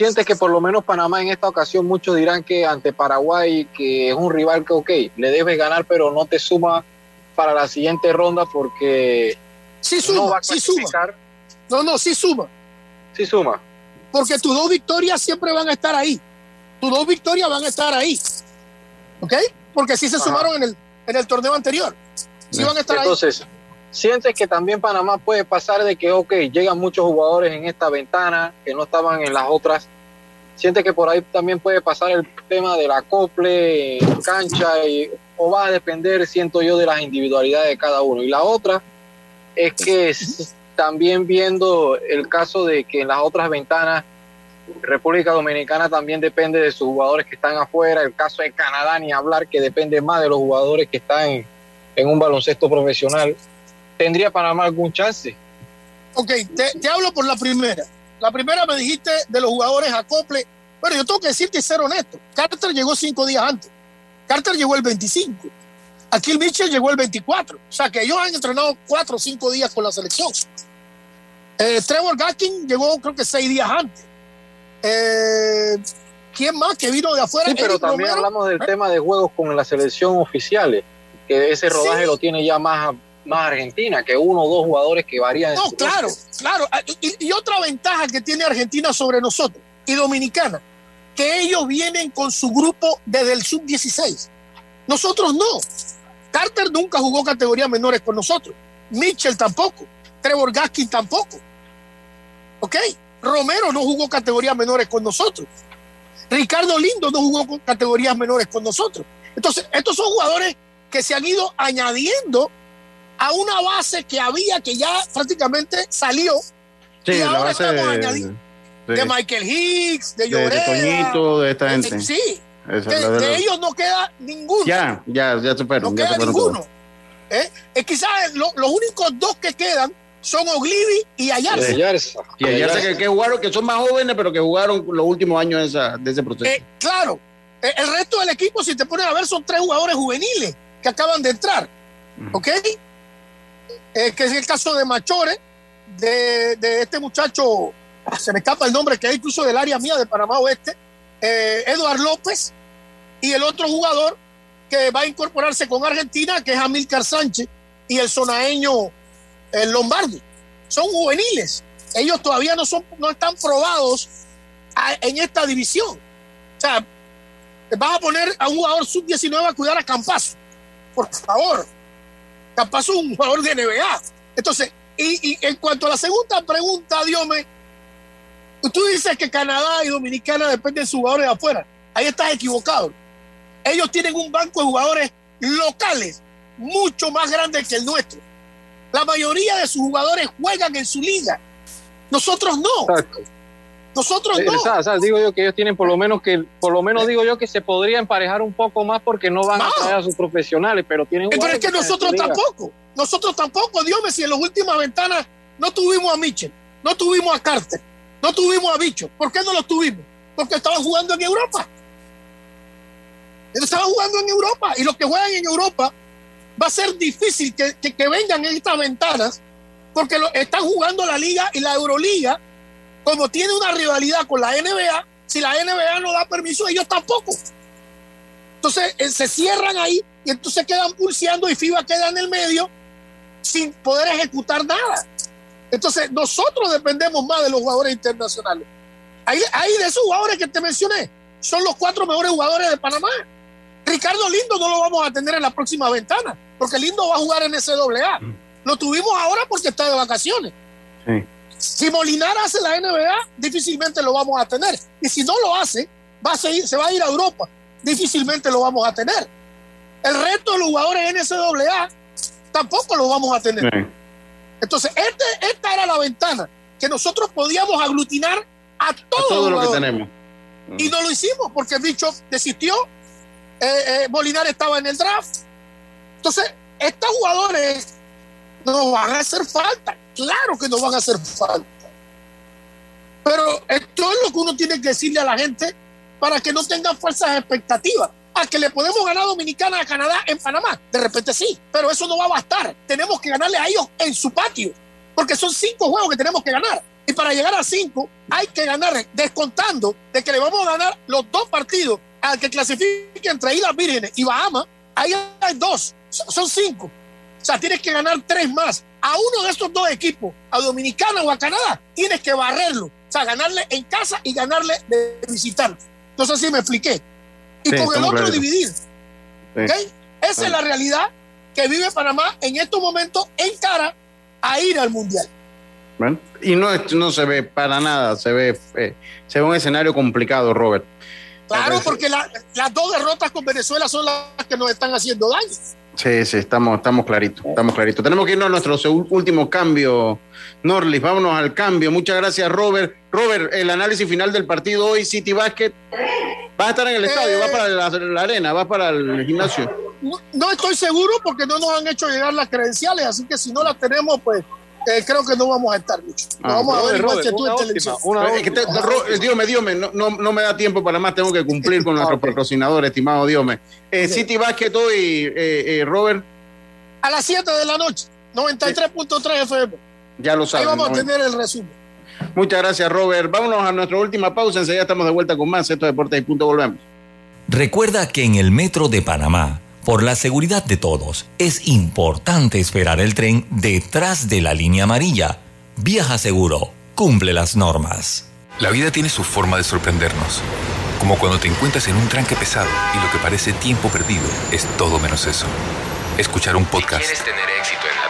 Speaker 5: sientes que por lo menos Panamá en esta ocasión muchos dirán que ante Paraguay, que es un rival que, ok, le debes ganar, pero no te suma para la siguiente ronda porque
Speaker 14: sí suma, no sí suma. No, no, sí suma.
Speaker 5: Sí suma.
Speaker 14: Porque tus dos victorias siempre van a estar ahí. Tus dos victorias van a estar ahí. ¿Ok? Porque sí se sumaron en el, en el torneo anterior. Sí van a estar
Speaker 5: Entonces, ¿sientes que también Panamá puede pasar de que, ok, llegan muchos jugadores en esta ventana que no estaban en las otras? ¿Sientes que por ahí también puede pasar el tema del acople cancha o va a depender, siento yo, de las individualidades de cada uno? Y la otra es que también viendo el caso de que en las otras ventanas República Dominicana también depende de sus jugadores que están afuera, el caso de Canadá ni hablar que depende más de los jugadores que están en un baloncesto profesional. ¿Tendría Panamá algún chance?
Speaker 14: Ok, te, hablo por la primera. La primera me dijiste de los jugadores acople. Bueno, yo tengo que decirte y ser honesto. Carter llegó cinco días antes. Carter llegó el 25. Aquí el Mitchell llegó el 24. O sea que ellos han entrenado cuatro o cinco días con la selección. Eh, Trevor Gatkin llegó creo que seis días antes. Eh, ¿Quién más que vino de afuera?
Speaker 5: Sí, pero también hablamos del ¿Eh? tema de juegos con la selección oficiales que ese rodaje lo tiene ya más, más Argentina, que uno o dos jugadores que varían.
Speaker 14: No, claro, claro. Ah, y, otra ventaja que tiene Argentina sobre nosotros y Dominicana, que ellos vienen con su grupo desde el sub-16. Nosotros no. Carter nunca jugó categorías menores con nosotros. Mitchell tampoco. Trevor Gaskin tampoco. ¿Ok? Romero no jugó categorías menores con nosotros. Ricardo Lindo no jugó categorías menores con nosotros. Entonces, estos son jugadores que se han ido añadiendo a una base que había que ya prácticamente salió.
Speaker 1: Sí, y ahora estamos añadiendo.
Speaker 14: De, Michael Hicks, de Lloreda.
Speaker 1: De, Toñito, de esta gente.
Speaker 14: sí. de, ellos no queda ninguno.
Speaker 1: Ya, ya, ya
Speaker 14: No queda ninguno. ¿Eh? Es quizás los únicos dos que quedan son Oglivi y Ayarza.
Speaker 1: Y Ayarza que, que, jugaron, que son más jóvenes, pero que jugaron los últimos años de, esa, de ese proceso.
Speaker 14: Eh, claro. Eh, el resto del equipo, si te pones a ver, son tres jugadores juveniles que acaban de entrar. ¿Ok? Que es el caso de Machore, de, este muchacho, ah, se me escapa el nombre, que es incluso del área mía de Panamá Oeste, eh, Eduard López, y el otro jugador que va a incorporarse con Argentina, que es Amílcar Sánchez, y el sonaeño el Lombardi. Son juveniles. Ellos todavía no, son, no están probados en esta división. O sea, vas a poner a un jugador sub-19 a cuidar a Campazo por favor. Capaz un jugador de NBA. Entonces, y, en cuanto a la segunda pregunta, Diome, tú dices que Canadá y Dominicana dependen de sus jugadores de afuera. Ahí estás equivocado. Ellos tienen un banco de jugadores locales mucho más grande que el nuestro. La mayoría de sus jugadores juegan en su liga. Nosotros no. Nosotros no.
Speaker 5: O sea, digo yo que ellos tienen por lo menos que, por lo menos digo yo que se podría emparejar un poco más porque no van a traer a sus profesionales, pero tienen.
Speaker 14: Pero es que nosotros tampoco, nosotros tampoco, Dios me si en las últimas ventanas no tuvimos a Mitchell, no tuvimos a Carter, no tuvimos a Bicho. ¿Por qué no los tuvimos? Porque estaban jugando en Europa. Estaban jugando en Europa y los que juegan en Europa va a ser difícil que, que, vengan en estas ventanas porque lo, están jugando la liga y la Euroliga como tiene una rivalidad con la NBA, si la NBA no da permiso, ellos tampoco. Entonces eh, se cierran ahí y entonces quedan pulseando y FIBA queda en el medio sin poder ejecutar nada. Entonces nosotros dependemos más de los jugadores internacionales. Ahí, ahí de esos jugadores que te mencioné, son los cuatro mejores jugadores de Panamá. Ricardo Lindo no lo vamos a tener en la próxima ventana, porque Lindo va a jugar en SAA. Lo tuvimos ahora porque está de vacaciones. Sí. Si Molinar hace la NBA, difícilmente lo vamos a tener. Y si no lo hace, va a seguir, se va a ir a Europa. Difícilmente lo vamos a tener. El resto de los jugadores NCAA tampoco lo vamos a tener. Entonces, este, esta era la ventana que nosotros podíamos aglutinar a todos
Speaker 1: todo lo que tenemos.
Speaker 14: Y no lo hicimos porque el bicho desistió. Eh, eh, Molinar estaba en el draft. Entonces, estos jugadores nos van a hacer falta. Claro que nos van a hacer falta. Pero esto es lo que uno tiene que decirle a la gente para que no tengan falsas expectativas. A que le podemos ganar a Dominicana a Canadá en Panamá. De repente sí, pero eso no va a bastar. Tenemos que ganarle a ellos en su patio. Porque son cinco juegos que tenemos que ganar. Y para llegar a cinco hay que ganar, descontando de que le vamos a ganar los dos partidos al que clasifique entre Islas Vírgenes y Bahamas. Ahí hay dos, son cinco. O sea, tienes que ganar tres más. A uno de estos dos equipos, a Dominicana o a Canadá, tienes que barrerlo. O sea, ganarle en casa y ganarle de visitar. Entonces, sí me expliqué. Y con el otro dividir. Esa es la realidad que vive Panamá en estos momentos en cara a ir al Mundial.
Speaker 1: Bueno, y no, no se ve para nada, se ve, eh, se ve un escenario complicado, Robert.
Speaker 14: Claro, porque las dos derrotas con Venezuela son las que nos están haciendo daño.
Speaker 1: Sí, sí, estamos, estamos claritos, estamos claritos. Tenemos que irnos a nuestro último cambio, Norlis. Vámonos al cambio. Muchas gracias, Robert. Robert, el análisis final del partido hoy, City Basket. ¿Va a estar en el estadio? ¿Va para la, arena? ¿Va para el gimnasio?
Speaker 14: No, estoy seguro porque no nos han hecho llegar las credenciales, así que si no las tenemos, pues eh, creo que no vamos a estar mucho. Ah, vamos a ver Robert, tú en televisión.
Speaker 1: no, no, me da tiempo para más, tengo que cumplir con <laughs> nuestro patrocinador, estimado Diome. Eh, City Basket hoy, eh, eh, Robert.
Speaker 14: A las 7 de la noche, 93.3 FM.
Speaker 1: Ya lo sabes.
Speaker 14: Ahí vamos a tener el resumen.
Speaker 1: Muchas gracias, Robert. Vámonos a nuestra última pausa. Enseguida estamos de vuelta con más. Esto es Deportes y Punto. Volvemos.
Speaker 3: Recuerda que en el metro de Panamá por la seguridad de todos, es importante esperar el tren detrás de la línea amarilla. Viaja seguro, cumple las normas.
Speaker 9: La vida tiene su forma de sorprendernos, como cuando te encuentras en un tranque pesado y lo que parece tiempo perdido es todo menos eso. Escuchar un podcast.
Speaker 15: quieres tener éxito en la vida,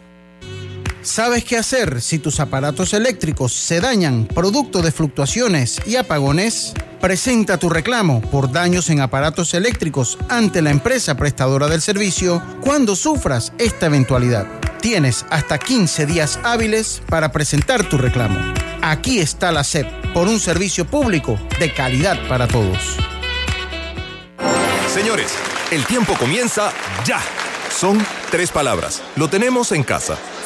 Speaker 11: ¿Sabes qué hacer si tus aparatos eléctricos se dañan producto de fluctuaciones y apagones? Presenta tu reclamo por daños en aparatos eléctricos ante la empresa prestadora del servicio cuando sufras esta eventualidad. Tienes hasta 15 días hábiles para presentar tu reclamo. Aquí está la SEP por un servicio público de calidad para todos.
Speaker 7: Señores, el tiempo comienza ya. Son tres palabras. Lo tenemos en casa.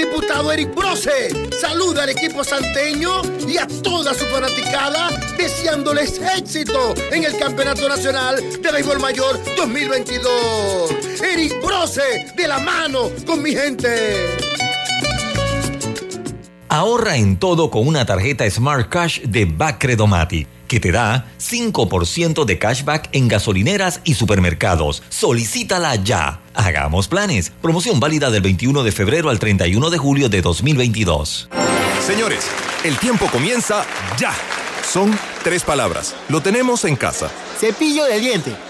Speaker 12: Diputado Eric Brose saluda al equipo santeño y a toda su fanaticada deseándoles éxito en el Campeonato Nacional de Béisbol Mayor 2022. Eric Brose de la mano con mi gente.
Speaker 3: Ahorra en todo con una tarjeta Smart Cash de Bacredomati que te da 5% de cashback en gasolineras y supermercados. Solicítala ya. Hagamos planes. Promoción válida del 21 de febrero al 31 de julio de 2022.
Speaker 7: Señores, el tiempo comienza ya. Son tres palabras. Lo tenemos en casa.
Speaker 13: Cepillo de diente.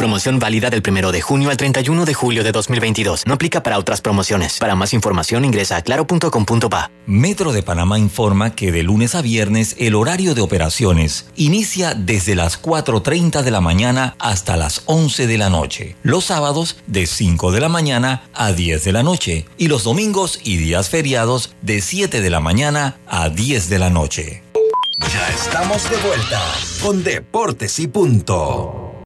Speaker 8: Promoción válida del 1 de junio al 31 de julio de 2022. No aplica para otras promociones. Para más información ingresa a claro.com.pa.
Speaker 3: Metro de Panamá informa que de lunes a viernes el horario de operaciones inicia desde las 4.30 de la mañana hasta las 11 de la noche. Los sábados de 5 de la mañana a 10 de la noche. Y los domingos y días feriados de 7 de la mañana a 10 de la noche.
Speaker 10: Ya estamos de vuelta con Deportes y Punto.